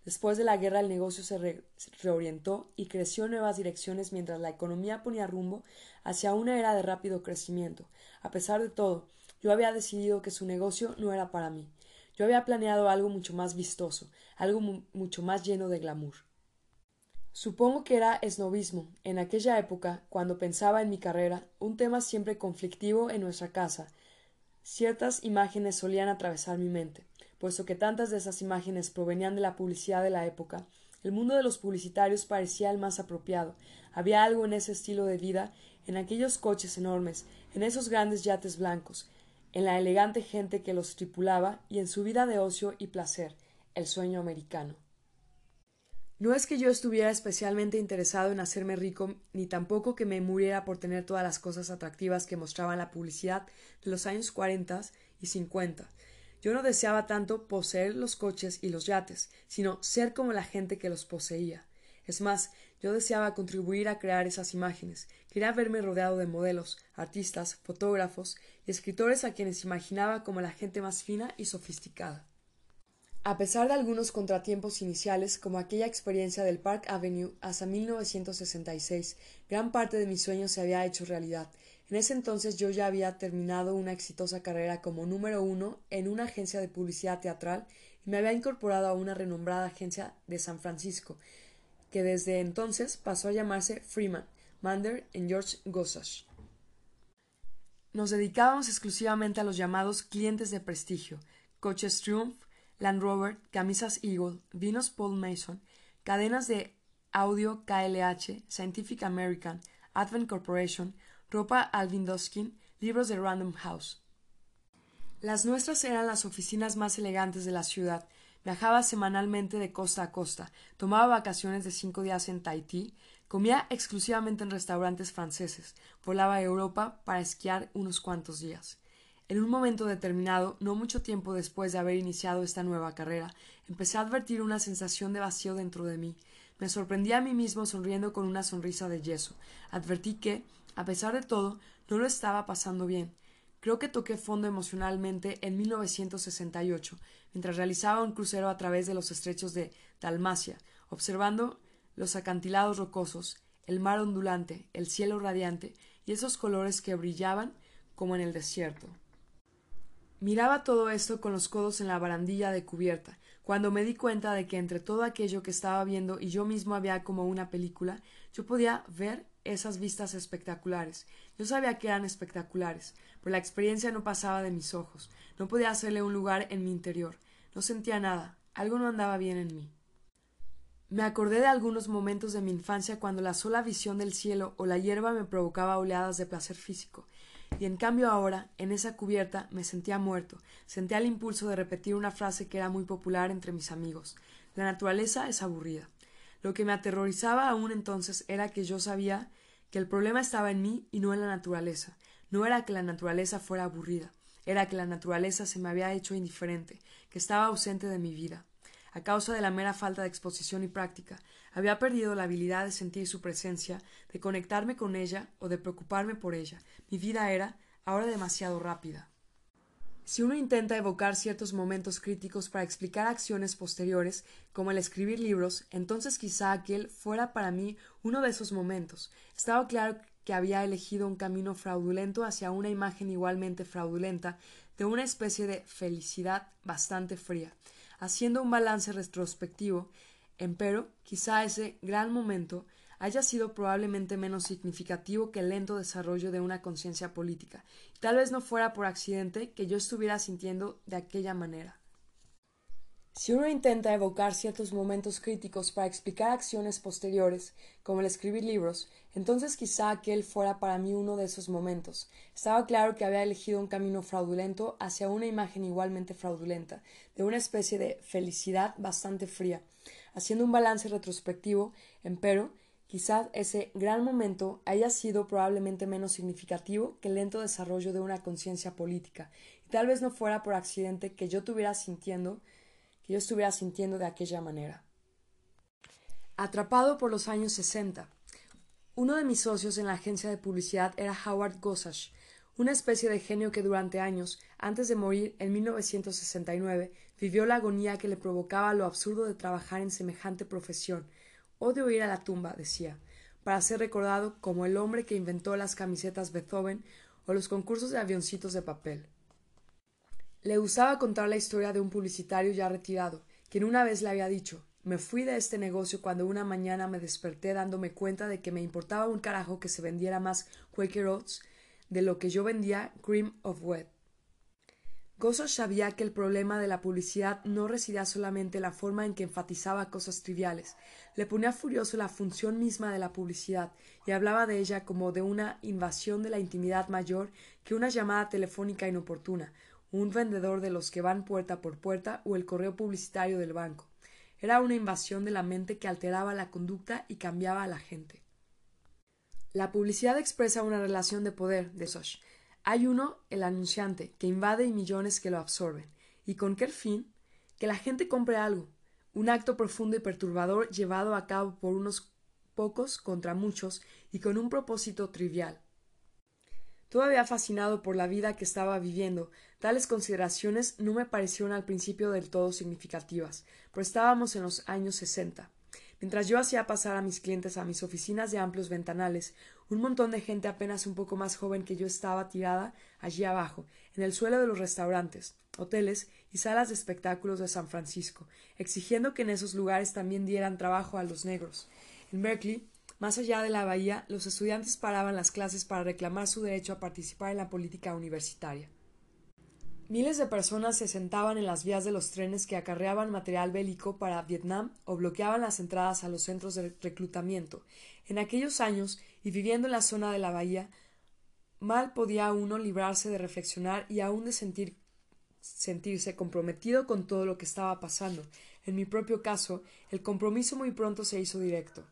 Después de la guerra el negocio se, reorientó y creció en nuevas direcciones mientras la economía ponía rumbo hacia una era de rápido crecimiento. A pesar de todo, yo había decidido que su negocio no era para mí. Yo había planeado algo mucho más vistoso, algo mucho más lleno de glamour. Supongo que era esnovismo, en aquella época, cuando pensaba en mi carrera, un tema siempre conflictivo en nuestra casa. Ciertas imágenes solían atravesar mi mente puesto que tantas de esas imágenes provenían de la publicidad de la época, el mundo de los publicitarios parecía el más apropiado. Había algo en ese estilo de vida, en aquellos coches enormes, en esos grandes yates blancos, en la elegante gente que los tripulaba y en su vida de ocio y placer, el sueño americano. No es que yo estuviera especialmente interesado en hacerme rico, ni tampoco que me muriera por tener todas las cosas atractivas que mostraban la publicidad de los años cuarenta y cincuenta. Yo no deseaba tanto poseer los coches y los yates, sino ser como la gente que los poseía. Es más, yo deseaba contribuir a crear esas imágenes. Quería verme rodeado de modelos, artistas, fotógrafos y escritores a quienes imaginaba como la gente más fina y sofisticada. A pesar de algunos contratiempos iniciales, como aquella experiencia del Park Avenue hasta 1966, gran parte de mis sueños se había hecho realidad en ese entonces yo ya había terminado una exitosa carrera como número uno en una agencia de publicidad teatral y me había incorporado a una renombrada agencia de San Francisco, que desde entonces pasó a llamarse Freeman, Mander en George Gossage. Nos dedicábamos exclusivamente a los llamados clientes de prestigio, coches Triumph, Land Rover, camisas Eagle, vinos Paul Mason, cadenas de audio KLH, Scientific American, Advent Corporation, ropa Alvin Doskin, libros de Random House. Las nuestras eran las oficinas más elegantes de la ciudad. Viajaba semanalmente de costa a costa, tomaba vacaciones de cinco días en Tahití, comía exclusivamente en restaurantes franceses, volaba a Europa para esquiar unos cuantos días. En un momento determinado, no mucho tiempo después de haber iniciado esta nueva carrera, empecé a advertir una sensación de vacío dentro de mí. Me sorprendí a mí mismo sonriendo con una sonrisa de yeso. Advertí que, A pesar de todo, no lo estaba pasando bien. Creo que toqué fondo emocionalmente en 1968, mientras realizaba un crucero a través de los estrechos de Dalmacia, observando los acantilados rocosos, el mar ondulante, el cielo radiante y esos colores que brillaban como en el desierto. Miraba todo esto con los codos en la barandilla de cubierta, cuando me di cuenta de que entre todo aquello que estaba viendo y yo mismo había como una película, yo podía ver esas vistas espectaculares. Yo sabía que eran espectaculares, pero la experiencia no pasaba de mis ojos. No podía hacerle un lugar en mi interior. No sentía nada. Algo no andaba bien en mí. Me acordé de algunos momentos de mi infancia cuando la sola visión del cielo o la hierba me provocaba oleadas de placer físico, y en cambio ahora, en esa cubierta, me sentía muerto, sentía el impulso de repetir una frase que era muy popular entre mis amigos La naturaleza es aburrida. Lo que me aterrorizaba aún entonces era que yo sabía que el problema estaba en mí y no en la naturaleza. No era que la naturaleza fuera aburrida, era que la naturaleza se me había hecho indiferente, que estaba ausente de mi vida a causa de la mera falta de exposición y práctica, había perdido la habilidad de sentir su presencia, de conectarme con ella o de preocuparme por ella. Mi vida era ahora demasiado rápida. Si uno intenta evocar ciertos momentos críticos para explicar acciones posteriores, como el escribir libros, entonces quizá aquel fuera para mí uno de esos momentos. Estaba claro que había elegido un camino fraudulento hacia una imagen igualmente fraudulenta de una especie de felicidad bastante fría haciendo un balance retrospectivo, empero quizá ese gran momento haya sido probablemente menos significativo que el lento desarrollo de una conciencia política, tal vez no fuera por accidente que yo estuviera sintiendo de aquella manera. Si uno intenta evocar ciertos momentos críticos para explicar acciones posteriores, como el escribir libros, entonces quizá aquel fuera para mí uno de esos momentos. Estaba claro que había elegido un camino fraudulento hacia una imagen igualmente fraudulenta, de una especie de felicidad bastante fría. Haciendo un balance retrospectivo, empero, quizá ese gran momento haya sido probablemente menos significativo que el lento desarrollo de una conciencia política, y tal vez no fuera por accidente que yo tuviera sintiendo que yo estuviera sintiendo de aquella manera. Atrapado por los años sesenta. Uno de mis socios en la agencia de publicidad era Howard Gossage, una especie de genio que durante años, antes de morir en 1969, vivió la agonía que le provocaba lo absurdo de trabajar en semejante profesión. Odio ir a la tumba, decía, para ser recordado como el hombre que inventó las camisetas Beethoven o los concursos de avioncitos de papel. Le gustaba contar la historia de un publicitario ya retirado, quien una vez le había dicho me fui de este negocio cuando una mañana me desperté dándome cuenta de que me importaba un carajo que se vendiera más Quaker Oats de lo que yo vendía Cream of Wet. Gozo sabía que el problema de la publicidad no residía solamente en la forma en que enfatizaba cosas triviales. Le ponía furioso la función misma de la publicidad y hablaba de ella como de una invasión de la intimidad mayor que una llamada telefónica inoportuna, un vendedor de los que van puerta por puerta o el correo publicitario del banco. Era una invasión de la mente que alteraba la conducta y cambiaba a la gente. La publicidad expresa una relación de poder, de Soch. Hay uno, el anunciante, que invade y millones que lo absorben. ¿Y con qué fin? Que la gente compre algo. Un acto profundo y perturbador llevado a cabo por unos pocos contra muchos y con un propósito trivial. Todavía fascinado por la vida que estaba viviendo, tales consideraciones no me parecieron al principio del todo significativas, pero estábamos en los años sesenta. Mientras yo hacía pasar a mis clientes a mis oficinas de amplios ventanales, un montón de gente apenas un poco más joven que yo estaba tirada allí abajo, en el suelo de los restaurantes, hoteles y salas de espectáculos de San Francisco, exigiendo que en esos lugares también dieran trabajo a los negros. En Berkeley más allá de la bahía, los estudiantes paraban las clases para reclamar su derecho a participar en la política universitaria. Miles de personas se sentaban en las vías de los trenes que acarreaban material bélico para Vietnam o bloqueaban las entradas a los centros de reclutamiento. En aquellos años, y viviendo en la zona de la bahía, mal podía uno librarse de reflexionar y aun de sentir, sentirse comprometido con todo lo que estaba pasando. En mi propio caso, el compromiso muy pronto se hizo directo.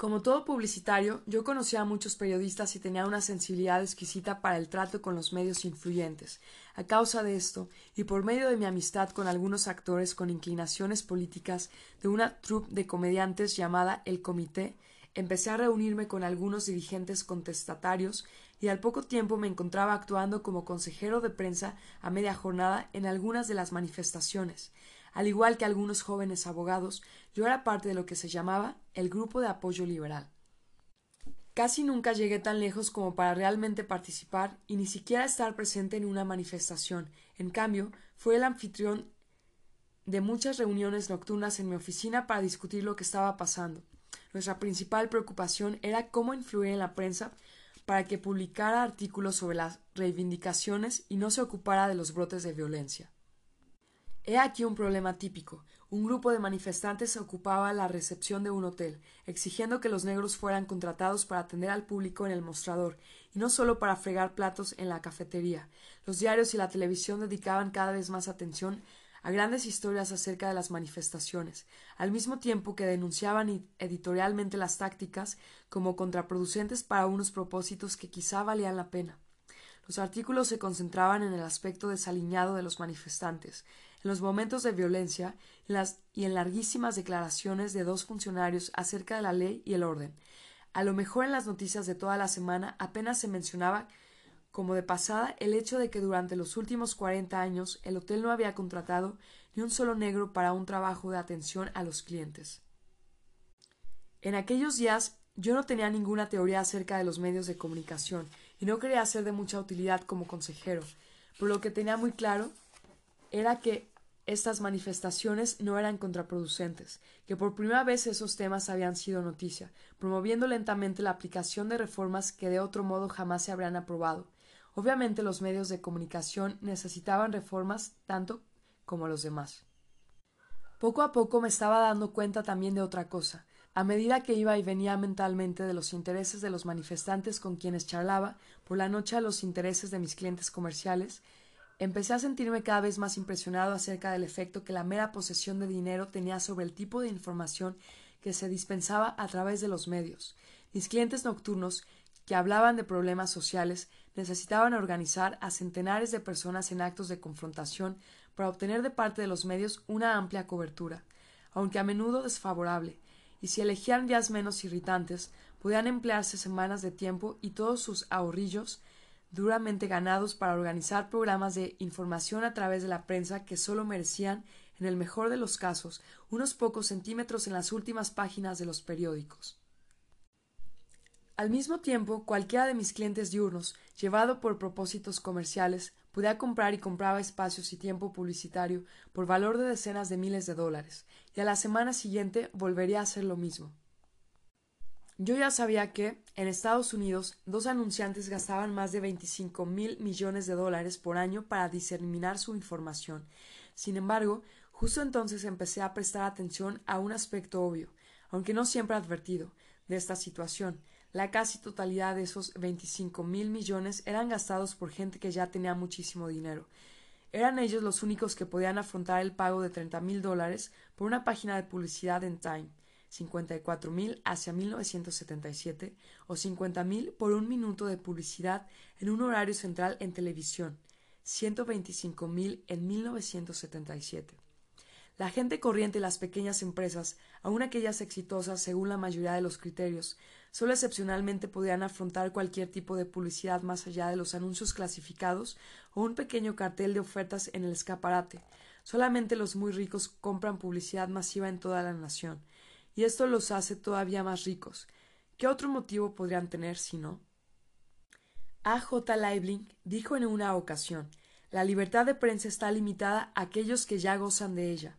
Como todo publicitario, yo conocía a muchos periodistas y tenía una sensibilidad exquisita para el trato con los medios influyentes. A causa de esto, y por medio de mi amistad con algunos actores con inclinaciones políticas de una troupe de comediantes llamada El Comité, empecé a reunirme con algunos dirigentes contestatarios y al poco tiempo me encontraba actuando como consejero de prensa a media jornada en algunas de las manifestaciones. Al igual que algunos jóvenes abogados, yo era parte de lo que se llamaba el Grupo de Apoyo Liberal. Casi nunca llegué tan lejos como para realmente participar y ni siquiera estar presente en una manifestación. En cambio, fui el anfitrión de muchas reuniones nocturnas en mi oficina para discutir lo que estaba pasando. Nuestra principal preocupación era cómo influir en la prensa para que publicara artículos sobre las reivindicaciones y no se ocupara de los brotes de violencia. He aquí un problema típico. Un grupo de manifestantes ocupaba la recepción de un hotel, exigiendo que los negros fueran contratados para atender al público en el mostrador, y no solo para fregar platos en la cafetería. Los diarios y la televisión dedicaban cada vez más atención a grandes historias acerca de las manifestaciones, al mismo tiempo que denunciaban editorialmente las tácticas como contraproducentes para unos propósitos que quizá valían la pena. Los artículos se concentraban en el aspecto desaliñado de los manifestantes, en los momentos de violencia y en larguísimas declaraciones de dos funcionarios acerca de la ley y el orden. A lo mejor en las noticias de toda la semana apenas se mencionaba como de pasada el hecho de que durante los últimos cuarenta años el hotel no había contratado ni un solo negro para un trabajo de atención a los clientes. En aquellos días yo no tenía ninguna teoría acerca de los medios de comunicación y no quería ser de mucha utilidad como consejero, pero lo que tenía muy claro era que estas manifestaciones no eran contraproducentes, que por primera vez esos temas habían sido noticia, promoviendo lentamente la aplicación de reformas que de otro modo jamás se habrían aprobado, Obviamente los medios de comunicación necesitaban reformas tanto como los demás. Poco a poco me estaba dando cuenta también de otra cosa. A medida que iba y venía mentalmente de los intereses de los manifestantes con quienes charlaba, por la noche a los intereses de mis clientes comerciales, empecé a sentirme cada vez más impresionado acerca del efecto que la mera posesión de dinero tenía sobre el tipo de información que se dispensaba a través de los medios. Mis clientes nocturnos, que hablaban de problemas sociales, necesitaban organizar a centenares de personas en actos de confrontación para obtener de parte de los medios una amplia cobertura, aunque a menudo desfavorable, y si elegían días menos irritantes, podían emplearse semanas de tiempo y todos sus ahorrillos duramente ganados para organizar programas de información a través de la prensa que solo merecían, en el mejor de los casos, unos pocos centímetros en las últimas páginas de los periódicos. Al mismo tiempo, cualquiera de mis clientes diurnos, llevado por propósitos comerciales, podía comprar y compraba espacios y tiempo publicitario por valor de decenas de miles de dólares, y a la semana siguiente volvería a hacer lo mismo. Yo ya sabía que, en Estados Unidos, dos anunciantes gastaban más de veinticinco mil millones de dólares por año para diseminar su información. Sin embargo, justo entonces empecé a prestar atención a un aspecto obvio, aunque no siempre advertido, de esta situación, la casi totalidad de esos veinticinco mil millones eran gastados por gente que ya tenía muchísimo dinero. Eran ellos los únicos que podían afrontar el pago de treinta mil dólares por una página de publicidad en Time, cincuenta y cuatro mil hacia 1977 o cincuenta mil por un minuto de publicidad en un horario central en televisión, ciento veinticinco mil en 1977. La gente corriente y las pequeñas empresas, aun aquellas exitosas según la mayoría de los criterios, solo excepcionalmente podían afrontar cualquier tipo de publicidad más allá de los anuncios clasificados o un pequeño cartel de ofertas en el escaparate. Solamente los muy ricos compran publicidad masiva en toda la nación, y esto los hace todavía más ricos. ¿Qué otro motivo podrían tener si no? A. J. Liebling dijo en una ocasión la libertad de prensa está limitada a aquellos que ya gozan de ella.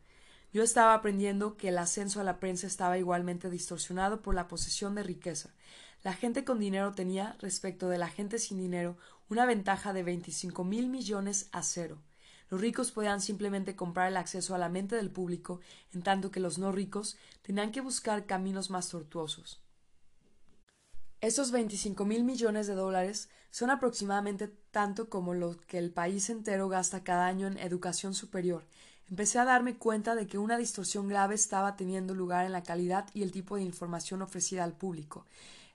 Yo estaba aprendiendo que el ascenso a la prensa estaba igualmente distorsionado por la posesión de riqueza. La gente con dinero tenía, respecto de la gente sin dinero, una ventaja de veinticinco mil millones a cero. Los ricos podían simplemente comprar el acceso a la mente del público, en tanto que los no ricos tenían que buscar caminos más tortuosos. Esos veinticinco mil millones de dólares son aproximadamente tanto como lo que el país entero gasta cada año en educación superior, empecé a darme cuenta de que una distorsión grave estaba teniendo lugar en la calidad y el tipo de información ofrecida al público.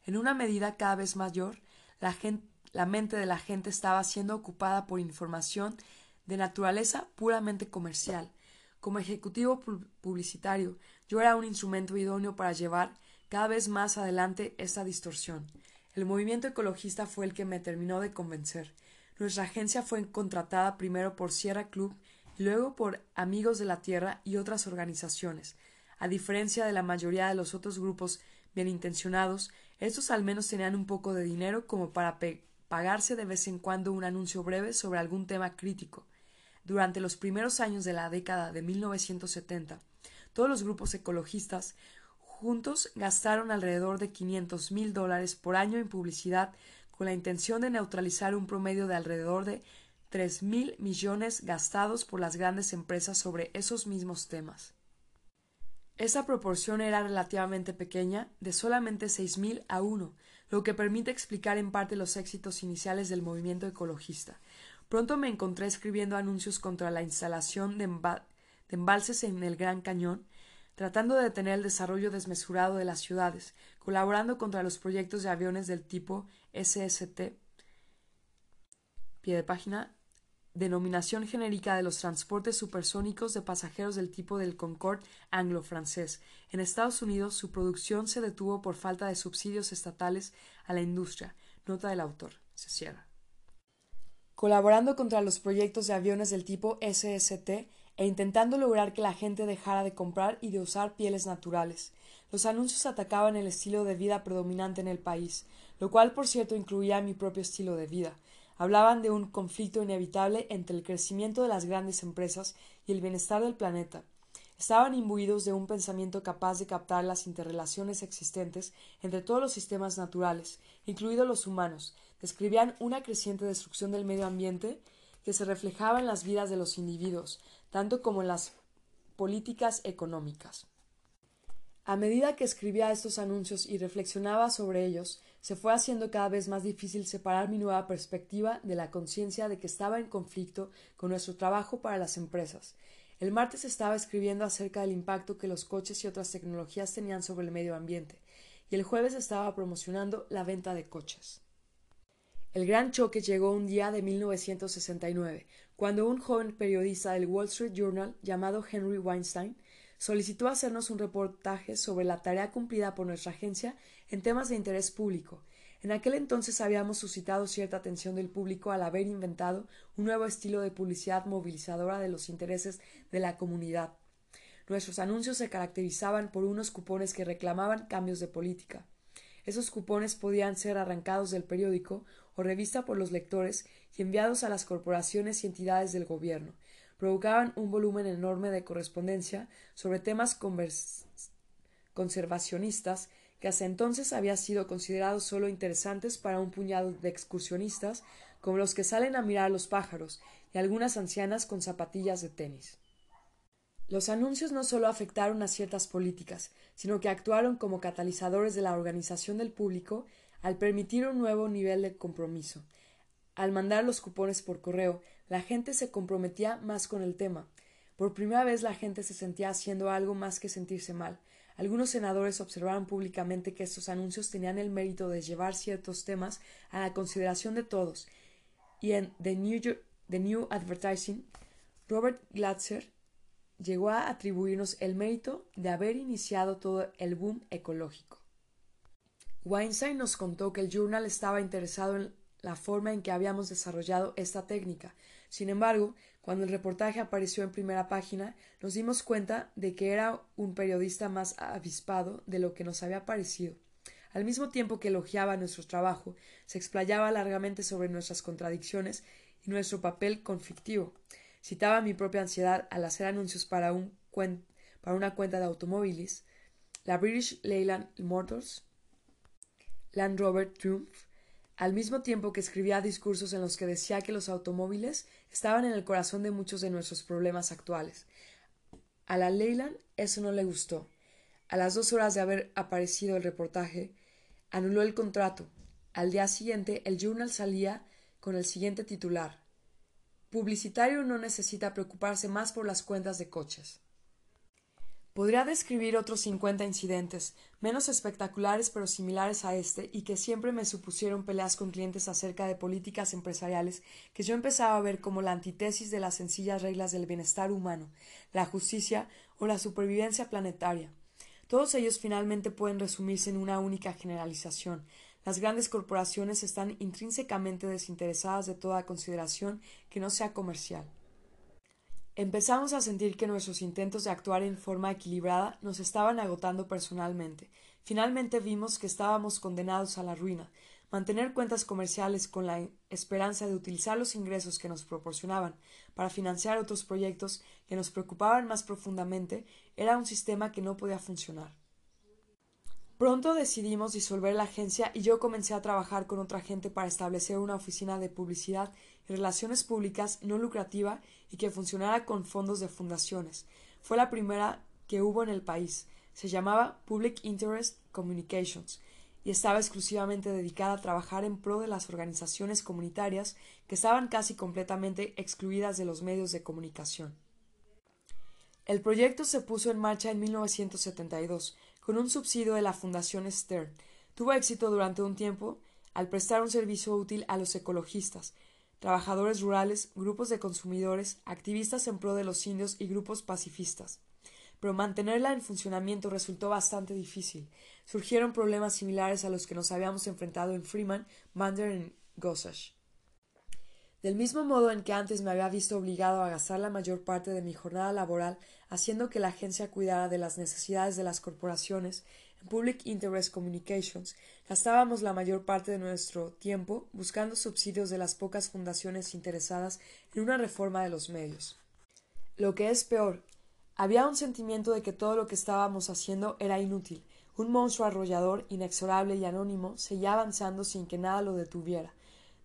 En una medida cada vez mayor, la, la mente de la gente estaba siendo ocupada por información de naturaleza puramente comercial. Como ejecutivo publicitario, yo era un instrumento idóneo para llevar cada vez más adelante esta distorsión. El movimiento ecologista fue el que me terminó de convencer. Nuestra agencia fue contratada primero por Sierra Club y luego por Amigos de la Tierra y otras organizaciones. A diferencia de la mayoría de los otros grupos bien intencionados, estos al menos tenían un poco de dinero como para pagarse de vez en cuando un anuncio breve sobre algún tema crítico. Durante los primeros años de la década de 1970, todos los grupos ecologistas juntos gastaron alrededor de quinientos mil dólares por año en publicidad con la intención de neutralizar un promedio de alrededor de tres mil millones gastados por las grandes empresas sobre esos mismos temas. Esa proporción era relativamente pequeña, de solamente seis mil a uno, lo que permite explicar en parte los éxitos iniciales del movimiento ecologista. Pronto me encontré escribiendo anuncios contra la instalación de, embalses en el Gran Cañón, tratando de detener el desarrollo desmesurado de las ciudades, colaborando contra los proyectos de aviones del tipo SST. Pie de página. Denominación genérica de los transportes supersónicos de pasajeros del tipo del Concorde anglo-francés. En Estados Unidos su producción se detuvo por falta de subsidios estatales a la industria. Nota del autor. Se cierra. Colaborando contra los proyectos de aviones del tipo SST, e intentando lograr que la gente dejara de comprar y de usar pieles naturales. Los anuncios atacaban el estilo de vida predominante en el país, lo cual por cierto incluía mi propio estilo de vida. Hablaban de un conflicto inevitable entre el crecimiento de las grandes empresas y el bienestar del planeta. Estaban imbuidos de un pensamiento capaz de captar las interrelaciones existentes entre todos los sistemas naturales, incluidos los humanos. Describían una creciente destrucción del medio ambiente que se reflejaba en las vidas de los individuos, tanto como en las políticas económicas. A medida que escribía estos anuncios y reflexionaba sobre ellos, se fue haciendo cada vez más difícil separar mi nueva perspectiva de la conciencia de que estaba en conflicto con nuestro trabajo para las empresas. El martes estaba escribiendo acerca del impacto que los coches y otras tecnologías tenían sobre el medio ambiente, y el jueves estaba promocionando la venta de coches. El gran choque llegó un día de 1969, cuando un joven periodista del Wall Street Journal llamado Henry Weinstein solicitó hacernos un reportaje sobre la tarea cumplida por nuestra agencia en temas de interés público. En aquel entonces habíamos suscitado cierta atención del público al haber inventado un nuevo estilo de publicidad movilizadora de los intereses de la comunidad. Nuestros anuncios se caracterizaban por unos cupones que reclamaban cambios de política. Esos cupones podían ser arrancados del periódico o revista por los lectores y enviados a las corporaciones y entidades del gobierno. Provocaban un volumen enorme de correspondencia sobre temas conservacionistas que hasta entonces habían sido considerados solo interesantes para un puñado de excursionistas como los que salen a mirar a los pájaros y algunas ancianas con zapatillas de tenis. Los anuncios no solo afectaron a ciertas políticas, sino que actuaron como catalizadores de la organización del público al permitir un nuevo nivel de compromiso. Al mandar los cupones por correo, la gente se comprometía más con el tema. Por primera vez la gente se sentía haciendo algo más que sentirse mal. Algunos senadores observaron públicamente que estos anuncios tenían el mérito de llevar ciertos temas a la consideración de todos. Y en The New, The New Advertising, Robert Glatzer llegó a atribuirnos el mérito de haber iniciado todo el boom ecológico. Weinstein nos contó que el Journal estaba interesado en la forma en que habíamos desarrollado esta técnica. Sin embargo, cuando el reportaje apareció en primera página, nos dimos cuenta de que era un periodista más avispado de lo que nos había parecido. Al mismo tiempo que elogiaba nuestro trabajo, se explayaba largamente sobre nuestras contradicciones y nuestro papel conflictivo. Citaba mi propia ansiedad al hacer anuncios para, un para una cuenta de automóviles, la British Leyland Motors, Land Rover Triumph, al mismo tiempo que escribía discursos en los que decía que los automóviles estaban en el corazón de muchos de nuestros problemas actuales. A la Leyland eso no le gustó. A las dos horas de haber aparecido el reportaje, anuló el contrato. Al día siguiente, el Journal salía con el siguiente titular: Publicitario no necesita preocuparse más por las cuentas de coches. Podría describir otros cincuenta incidentes, menos espectaculares pero similares a este, y que siempre me supusieron peleas con clientes acerca de políticas empresariales que yo empezaba a ver como la antítesis de las sencillas reglas del bienestar humano, la justicia o la supervivencia planetaria. Todos ellos finalmente pueden resumirse en una única generalización. Las grandes corporaciones están intrínsecamente desinteresadas de toda consideración que no sea comercial. Empezamos a sentir que nuestros intentos de actuar en forma equilibrada nos estaban agotando personalmente. Finalmente vimos que estábamos condenados a la ruina. Mantener cuentas comerciales con la esperanza de utilizar los ingresos que nos proporcionaban para financiar otros proyectos que nos preocupaban más profundamente era un sistema que no podía funcionar. Pronto decidimos disolver la agencia y yo comencé a trabajar con otra gente para establecer una oficina de publicidad y relaciones públicas no lucrativa y que funcionara con fondos de fundaciones. Fue la primera que hubo en el país. Se llamaba Public Interest Communications y estaba exclusivamente dedicada a trabajar en pro de las organizaciones comunitarias que estaban casi completamente excluidas de los medios de comunicación. El proyecto se puso en marcha en 1972 con un subsidio de la Fundación Stern. Tuvo éxito durante un tiempo al prestar un servicio útil a los ecologistas, trabajadores rurales, grupos de consumidores, activistas en pro de los indios y grupos pacifistas. Pero mantenerla en funcionamiento resultó bastante difícil. Surgieron problemas similares a los que nos habíamos enfrentado en Freeman, Mander y Gossage. Del mismo modo en que antes me había visto obligado a gastar la mayor parte de mi jornada laboral haciendo que la agencia cuidara de las necesidades de las corporaciones, en Public Interest Communications gastábamos la mayor parte de nuestro tiempo buscando subsidios de las pocas fundaciones interesadas en una reforma de los medios. Lo que es peor, había un sentimiento de que todo lo que estábamos haciendo era inútil. Un monstruo arrollador, inexorable y anónimo seguía avanzando sin que nada lo detuviera.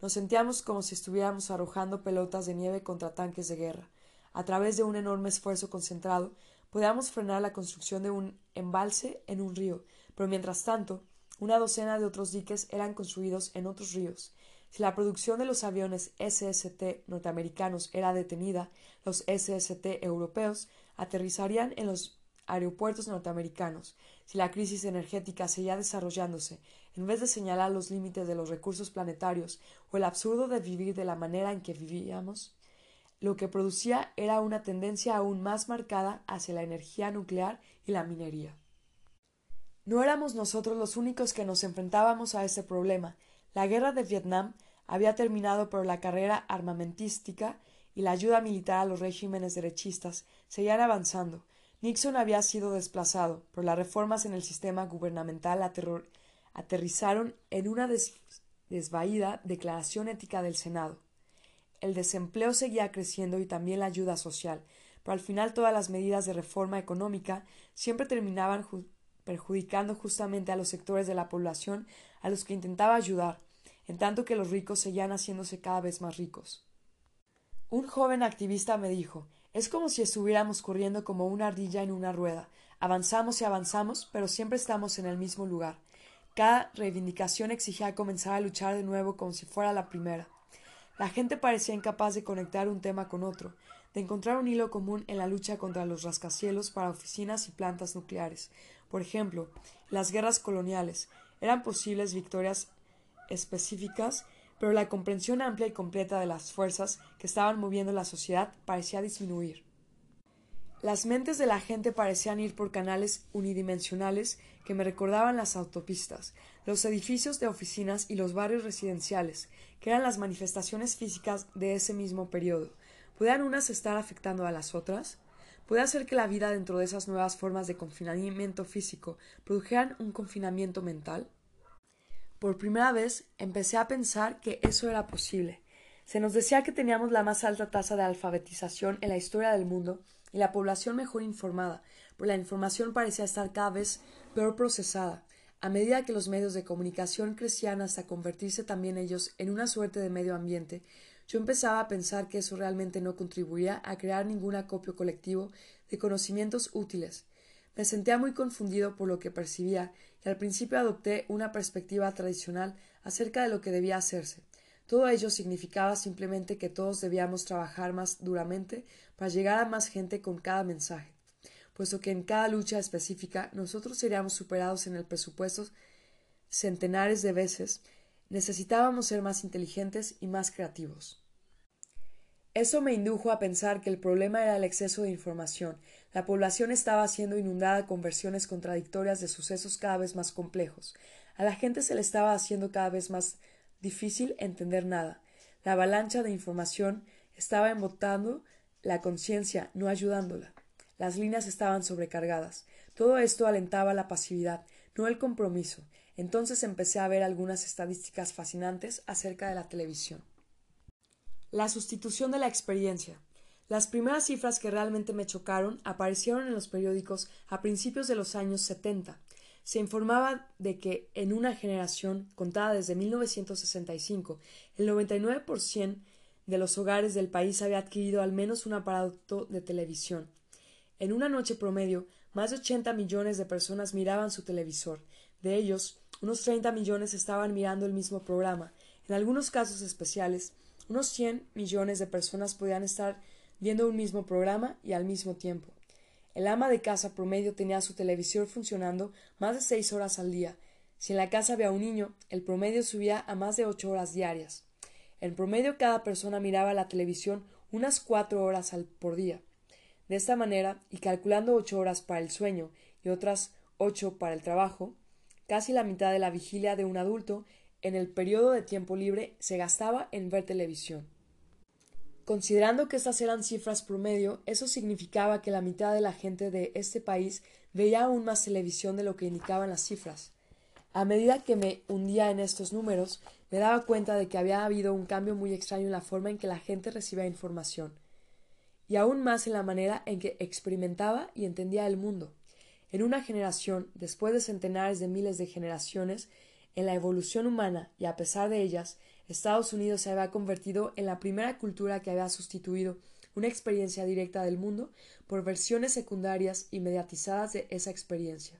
Nos sentíamos como si estuviéramos arrojando pelotas de nieve contra tanques de guerra. A través de un enorme esfuerzo concentrado, podíamos frenar la construcción de un embalse en un río, pero mientras tanto, una docena de otros diques eran construidos en otros ríos. Si la producción de los aviones SST norteamericanos era detenida, los SST europeos aterrizarían en los aeropuertos norteamericanos. Si la crisis energética seguía desarrollándose, en vez de señalar los límites de los recursos planetarios o el absurdo de vivir de la manera en que vivíamos, lo que producía era una tendencia aún más marcada hacia la energía nuclear y la minería. No éramos nosotros los únicos que nos enfrentábamos a ese problema. La guerra de Vietnam había terminado, pero la carrera armamentística y la ayuda militar a los regímenes derechistas seguían avanzando. Nixon había sido desplazado, pero las reformas en el sistema gubernamental aterrizaron en una desvaída declaración ética del Senado. El desempleo seguía creciendo y también la ayuda social, pero al final todas las medidas de reforma económica siempre terminaban perjudicando justamente a los sectores de la población a los que intentaba ayudar, en tanto que los ricos seguían haciéndose cada vez más ricos. Un joven activista me dijo es como si estuviéramos corriendo como una ardilla en una rueda. Avanzamos y avanzamos, pero siempre estamos en el mismo lugar. Cada reivindicación exigía comenzar a luchar de nuevo como si fuera la primera. La gente parecía incapaz de conectar un tema con otro, de encontrar un hilo común en la lucha contra los rascacielos para oficinas y plantas nucleares. Por ejemplo, las guerras coloniales eran posibles victorias específicas, pero la comprensión amplia y completa de las fuerzas que estaban moviendo la sociedad parecía disminuir. Las mentes de la gente parecían ir por canales unidimensionales que me recordaban las autopistas, los edificios de oficinas y los barrios residenciales, que eran las manifestaciones físicas de ese mismo periodo. ¿Podían unas estar afectando a las otras? ¿Puede ser que la vida dentro de esas nuevas formas de confinamiento físico produjeran un confinamiento mental? Por primera vez empecé a pensar que eso era posible. Se nos decía que teníamos la más alta tasa de alfabetización en la historia del mundo y la población mejor informada, pero la información parecía estar cada vez peor procesada. A medida que los medios de comunicación crecían hasta convertirse también ellos en una suerte de medio ambiente, yo empezaba a pensar que eso realmente no contribuía a crear ningún acopio colectivo de conocimientos útiles. Me sentía muy confundido por lo que percibía y al principio adopté una perspectiva tradicional acerca de lo que debía hacerse. Todo ello significaba simplemente que todos debíamos trabajar más duramente para llegar a más gente con cada mensaje, puesto que en cada lucha específica nosotros seríamos superados en el presupuesto centenares de veces, necesitábamos ser más inteligentes y más creativos. Eso me indujo a pensar que el problema era el exceso de información. La población estaba siendo inundada con versiones contradictorias de sucesos cada vez más complejos. A la gente se le estaba haciendo cada vez más difícil entender nada. La avalancha de información estaba embotando la conciencia, no ayudándola. Las líneas estaban sobrecargadas. Todo esto alentaba la pasividad, no el compromiso. Entonces empecé a ver algunas estadísticas fascinantes acerca de la televisión. La sustitución de la experiencia. Las primeras cifras que realmente me chocaron aparecieron en los periódicos a principios de los años 70. Se informaba de que en una generación contada desde 1965, el 99% de los hogares del país había adquirido al menos un aparato de televisión. En una noche promedio, más de 80 millones de personas miraban su televisor. De ellos, unos 30 millones estaban mirando el mismo programa. En algunos casos especiales, unos 100 millones de personas podían estar viendo un mismo programa y al mismo tiempo. El ama de casa promedio tenía su televisor funcionando más de seis horas al día. Si en la casa había un niño, el promedio subía a más de ocho horas diarias. En promedio cada persona miraba la televisión unas cuatro horas al, por día. De esta manera, y calculando ocho horas para el sueño y otras ocho para el trabajo, casi la mitad de la vigilia de un adulto en el periodo de tiempo libre se gastaba en ver televisión. Considerando que estas eran cifras promedio, eso significaba que la mitad de la gente de este país veía aún más televisión de lo que indicaban las cifras. A medida que me hundía en estos números, me daba cuenta de que había habido un cambio muy extraño en la forma en que la gente recibía información, y aún más en la manera en que experimentaba y entendía el mundo. En una generación, después de centenares de miles de generaciones, en la evolución humana y a pesar de ellas, Estados Unidos se había convertido en la primera cultura que había sustituido una experiencia directa del mundo por versiones secundarias y mediatizadas de esa experiencia.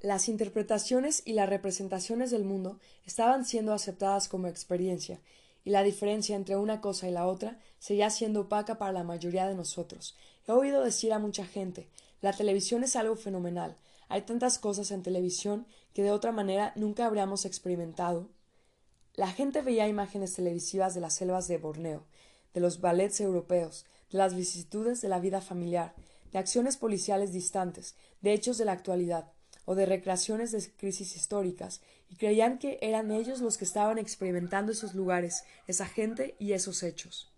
Las interpretaciones y las representaciones del mundo estaban siendo aceptadas como experiencia, y la diferencia entre una cosa y la otra seguía siendo opaca para la mayoría de nosotros. He oído decir a mucha gente la televisión es algo fenomenal, hay tantas cosas en televisión que de otra manera nunca habríamos experimentado. La gente veía imágenes televisivas de las selvas de Borneo, de los ballets europeos, de las vicisitudes de la vida familiar, de acciones policiales distantes, de hechos de la actualidad, o de recreaciones de crisis históricas, y creían que eran ellos los que estaban experimentando esos lugares, esa gente y esos hechos.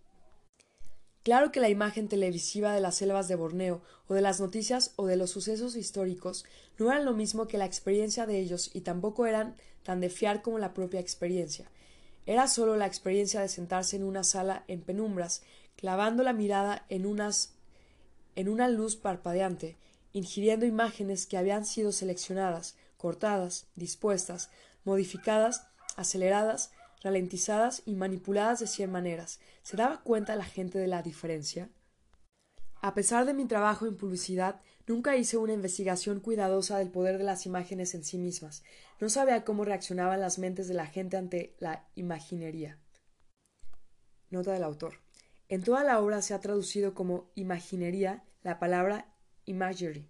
Claro que la imagen televisiva de las selvas de Borneo, o de las noticias o de los sucesos históricos, no eran lo mismo que la experiencia de ellos y tampoco eran tan de fiar como la propia experiencia. Era solo la experiencia de sentarse en una sala en penumbras, clavando la mirada en unas en una luz parpadeante, ingiriendo imágenes que habían sido seleccionadas, cortadas, dispuestas, modificadas, aceleradas, ralentizadas y manipuladas de cien maneras. ¿Se daba cuenta la gente de la diferencia? A pesar de mi trabajo en publicidad, nunca hice una investigación cuidadosa del poder de las imágenes en sí mismas. No sabía cómo reaccionaban las mentes de la gente ante la imaginería. Nota del autor. En toda la obra se ha traducido como imaginería la palabra imagery.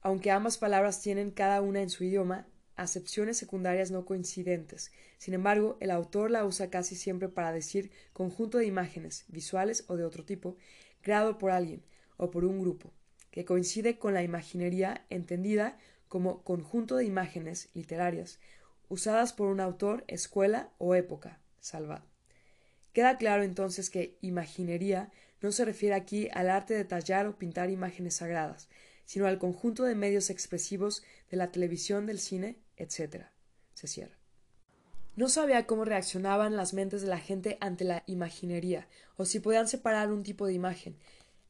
Aunque ambas palabras tienen cada una en su idioma, acepciones secundarias no coincidentes. Sin embargo, el autor la usa casi siempre para decir conjunto de imágenes, visuales o de otro tipo, creado por alguien o por un grupo, que coincide con la imaginería entendida como conjunto de imágenes literarias, usadas por un autor, escuela o época. Salvad. Queda claro entonces que imaginería no se refiere aquí al arte de tallar o pintar imágenes sagradas, sino al conjunto de medios expresivos de la televisión, del cine, etc. Se cierra. No sabía cómo reaccionaban las mentes de la gente ante la imaginería, o si podían separar un tipo de imagen,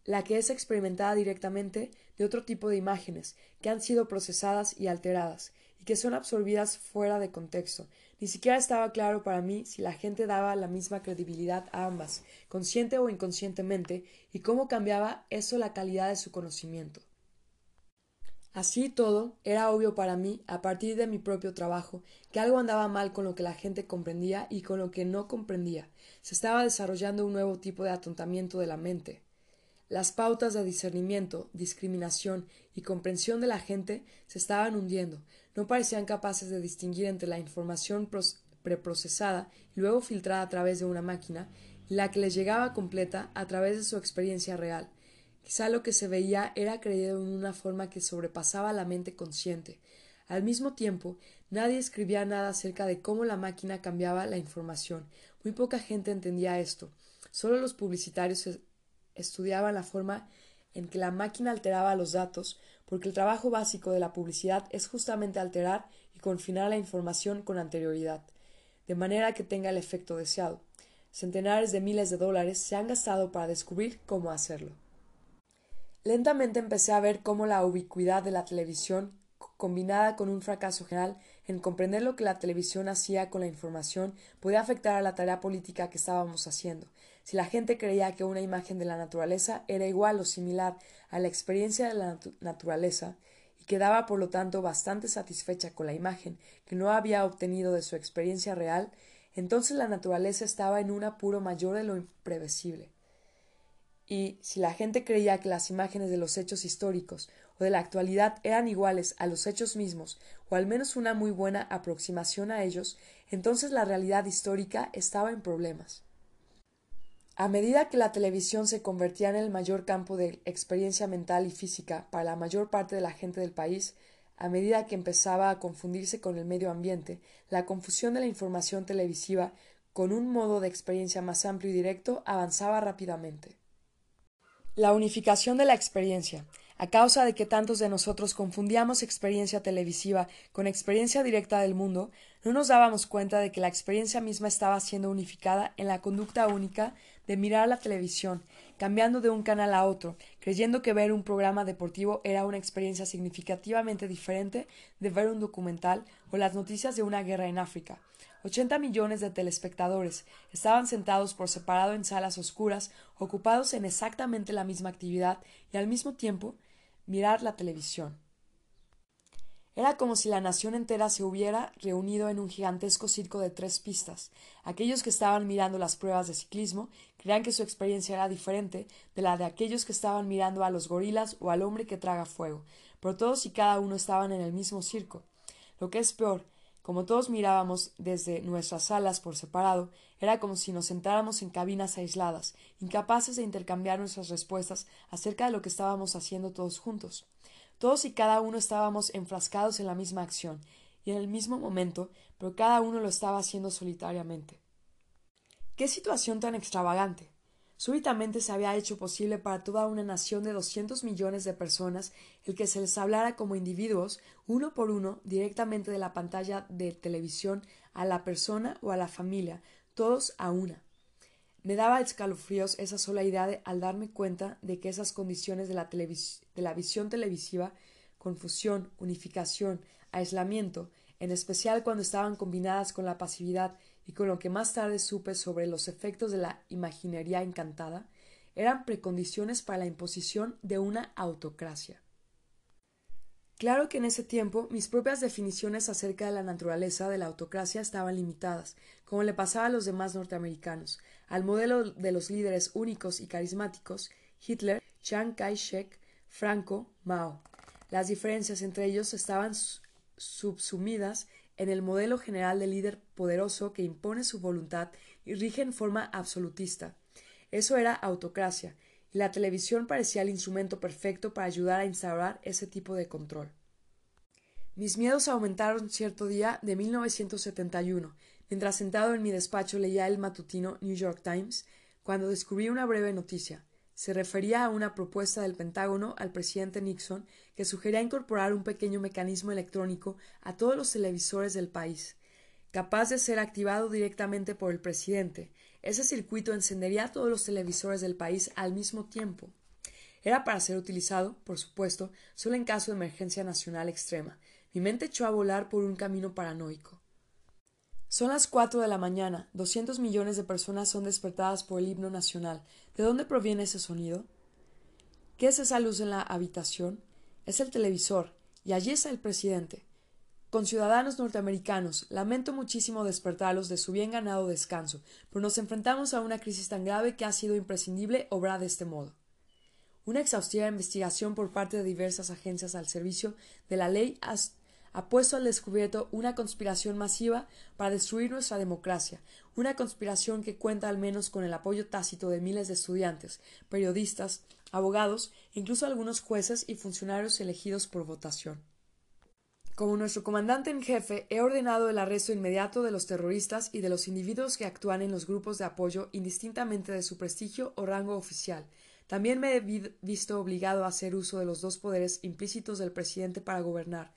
la que es experimentada directamente de otro tipo de imágenes, que han sido procesadas y alteradas, y que son absorbidas fuera de contexto. Ni siquiera estaba claro para mí si la gente daba la misma credibilidad a ambas, consciente o inconscientemente, y cómo cambiaba eso la calidad de su conocimiento. Así todo, era obvio para mí, a partir de mi propio trabajo, que algo andaba mal con lo que la gente comprendía y con lo que no comprendía. Se estaba desarrollando un nuevo tipo de atontamiento de la mente. Las pautas de discernimiento, discriminación y comprensión de la gente se estaban hundiendo. No parecían capaces de distinguir entre la información preprocesada y luego filtrada a través de una máquina y la que les llegaba completa a través de su experiencia real. Quizá lo que se veía era creído en una forma que sobrepasaba la mente consciente. Al mismo tiempo, nadie escribía nada acerca de cómo la máquina cambiaba la información. Muy poca gente entendía esto. Solo los publicitarios estudiaban la forma en que la máquina alteraba los datos, porque el trabajo básico de la publicidad es justamente alterar y confinar la información con anterioridad, de manera que tenga el efecto deseado. Centenares de miles de dólares se han gastado para descubrir cómo hacerlo. Lentamente empecé a ver cómo la ubicuidad de la televisión, combinada con un fracaso general en comprender lo que la televisión hacía con la información, podía afectar a la tarea política que estábamos haciendo. Si la gente creía que una imagen de la naturaleza era igual o similar a la experiencia de la naturaleza, y quedaba por lo tanto bastante satisfecha con la imagen que no había obtenido de su experiencia real, entonces la naturaleza estaba en un apuro mayor de lo imprevisible. Y si la gente creía que las imágenes de los hechos históricos o de la actualidad eran iguales a los hechos mismos, o al menos una muy buena aproximación a ellos, entonces la realidad histórica estaba en problemas. A medida que la televisión se convertía en el mayor campo de experiencia mental y física para la mayor parte de la gente del país, a medida que empezaba a confundirse con el medio ambiente, la confusión de la información televisiva con un modo de experiencia más amplio y directo avanzaba rápidamente. La unificación de la experiencia. A causa de que tantos de nosotros confundíamos experiencia televisiva con experiencia directa del mundo, no nos dábamos cuenta de que la experiencia misma estaba siendo unificada en la conducta única de mirar la televisión, cambiando de un canal a otro, creyendo que ver un programa deportivo era una experiencia significativamente diferente de ver un documental o las noticias de una guerra en África. Ochenta millones de telespectadores estaban sentados por separado en salas oscuras, ocupados en exactamente la misma actividad y al mismo tiempo mirar la televisión. Era como si la nación entera se hubiera reunido en un gigantesco circo de tres pistas. Aquellos que estaban mirando las pruebas de ciclismo creían que su experiencia era diferente de la de aquellos que estaban mirando a los gorilas o al hombre que traga fuego, pero todos y cada uno estaban en el mismo circo. Lo que es peor, como todos mirábamos desde nuestras salas por separado, era como si nos sentáramos en cabinas aisladas, incapaces de intercambiar nuestras respuestas acerca de lo que estábamos haciendo todos juntos. Todos y cada uno estábamos enfrascados en la misma acción y en el mismo momento, pero cada uno lo estaba haciendo solitariamente. ¡Qué situación tan extravagante! Súbitamente se había hecho posible para toda una nación de doscientos millones de personas el que se les hablara como individuos, uno por uno, directamente de la pantalla de televisión a la persona o a la familia, todos a una. Me daba escalofríos esa sola idea de, al darme cuenta de que esas condiciones de la, de la visión televisiva, confusión, unificación, aislamiento, en especial cuando estaban combinadas con la pasividad y con lo que más tarde supe sobre los efectos de la imaginería encantada, eran precondiciones para la imposición de una autocracia. Claro que en ese tiempo mis propias definiciones acerca de la naturaleza de la autocracia estaban limitadas, como le pasaba a los demás norteamericanos, al modelo de los líderes únicos y carismáticos Hitler, Chiang Kai-shek, Franco, Mao. Las diferencias entre ellos estaban subsumidas en el modelo general de líder poderoso que impone su voluntad y rige en forma absolutista. Eso era autocracia, y la televisión parecía el instrumento perfecto para ayudar a instaurar ese tipo de control. Mis miedos aumentaron cierto día de 1971, mientras sentado en mi despacho leía el matutino New York Times, cuando descubrí una breve noticia. Se refería a una propuesta del Pentágono al presidente Nixon que sugería incorporar un pequeño mecanismo electrónico a todos los televisores del país, capaz de ser activado directamente por el presidente, ese circuito encendería todos los televisores del país al mismo tiempo. Era para ser utilizado, por supuesto, solo en caso de emergencia nacional extrema. Mi mente echó a volar por un camino paranoico. Son las cuatro de la mañana. Doscientos millones de personas son despertadas por el himno nacional. ¿De dónde proviene ese sonido? ¿Qué es esa luz en la habitación? Es el televisor, y allí está el presidente. Con ciudadanos norteamericanos, lamento muchísimo despertarlos de su bien ganado descanso, pero nos enfrentamos a una crisis tan grave que ha sido imprescindible obrar de este modo. Una exhaustiva investigación por parte de diversas agencias al servicio de la ley ha puesto al descubierto una conspiración masiva para destruir nuestra democracia, una conspiración que cuenta al menos con el apoyo tácito de miles de estudiantes, periodistas, abogados incluso algunos jueces y funcionarios elegidos por votación. Como nuestro comandante en jefe, he ordenado el arresto inmediato de los terroristas y de los individuos que actúan en los grupos de apoyo indistintamente de su prestigio o rango oficial, también me he visto obligado a hacer uso de los dos poderes implícitos del presidente para gobernar,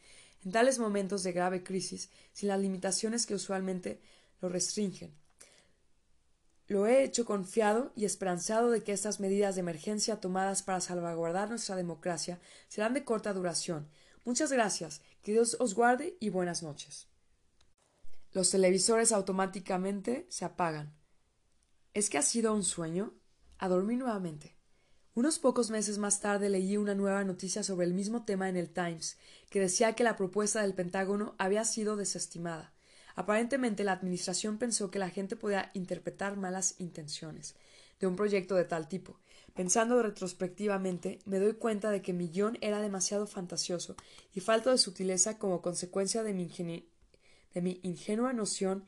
en tales momentos de grave crisis, sin las limitaciones que usualmente lo restringen. Lo he hecho confiado y esperanzado de que estas medidas de emergencia tomadas para salvaguardar nuestra democracia serán de corta duración. Muchas gracias, que Dios os guarde y buenas noches. Los televisores automáticamente se apagan. ¿Es que ha sido un sueño? A dormir nuevamente. Unos pocos meses más tarde leí una nueva noticia sobre el mismo tema en el Times, que decía que la propuesta del Pentágono había sido desestimada. Aparentemente la Administración pensó que la gente podía interpretar malas intenciones de un proyecto de tal tipo. Pensando retrospectivamente, me doy cuenta de que mi guion era demasiado fantasioso y falto de sutileza como consecuencia de mi, de mi ingenua noción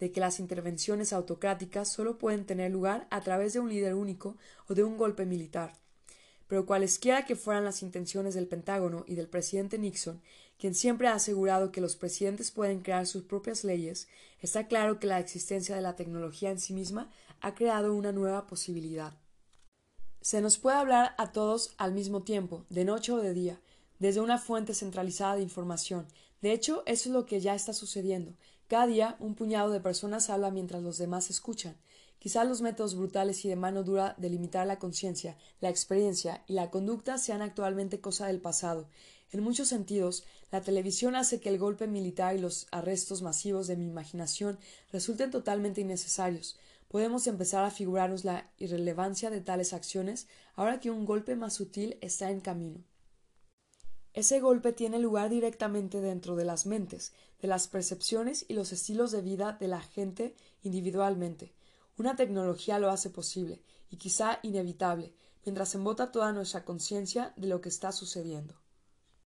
de que las intervenciones autocráticas solo pueden tener lugar a través de un líder único o de un golpe militar. Pero cualesquiera que fueran las intenciones del Pentágono y del presidente Nixon, quien siempre ha asegurado que los presidentes pueden crear sus propias leyes, está claro que la existencia de la tecnología en sí misma ha creado una nueva posibilidad. Se nos puede hablar a todos al mismo tiempo, de noche o de día, desde una fuente centralizada de información. De hecho, eso es lo que ya está sucediendo. Cada día un puñado de personas habla mientras los demás escuchan. Quizá los métodos brutales y de mano dura de limitar la conciencia, la experiencia y la conducta sean actualmente cosa del pasado. En muchos sentidos, la televisión hace que el golpe militar y los arrestos masivos de mi imaginación resulten totalmente innecesarios. Podemos empezar a figurarnos la irrelevancia de tales acciones ahora que un golpe más sutil está en camino. Ese golpe tiene lugar directamente dentro de las mentes, de las percepciones y los estilos de vida de la gente individualmente. Una tecnología lo hace posible, y quizá inevitable, mientras embota toda nuestra conciencia de lo que está sucediendo.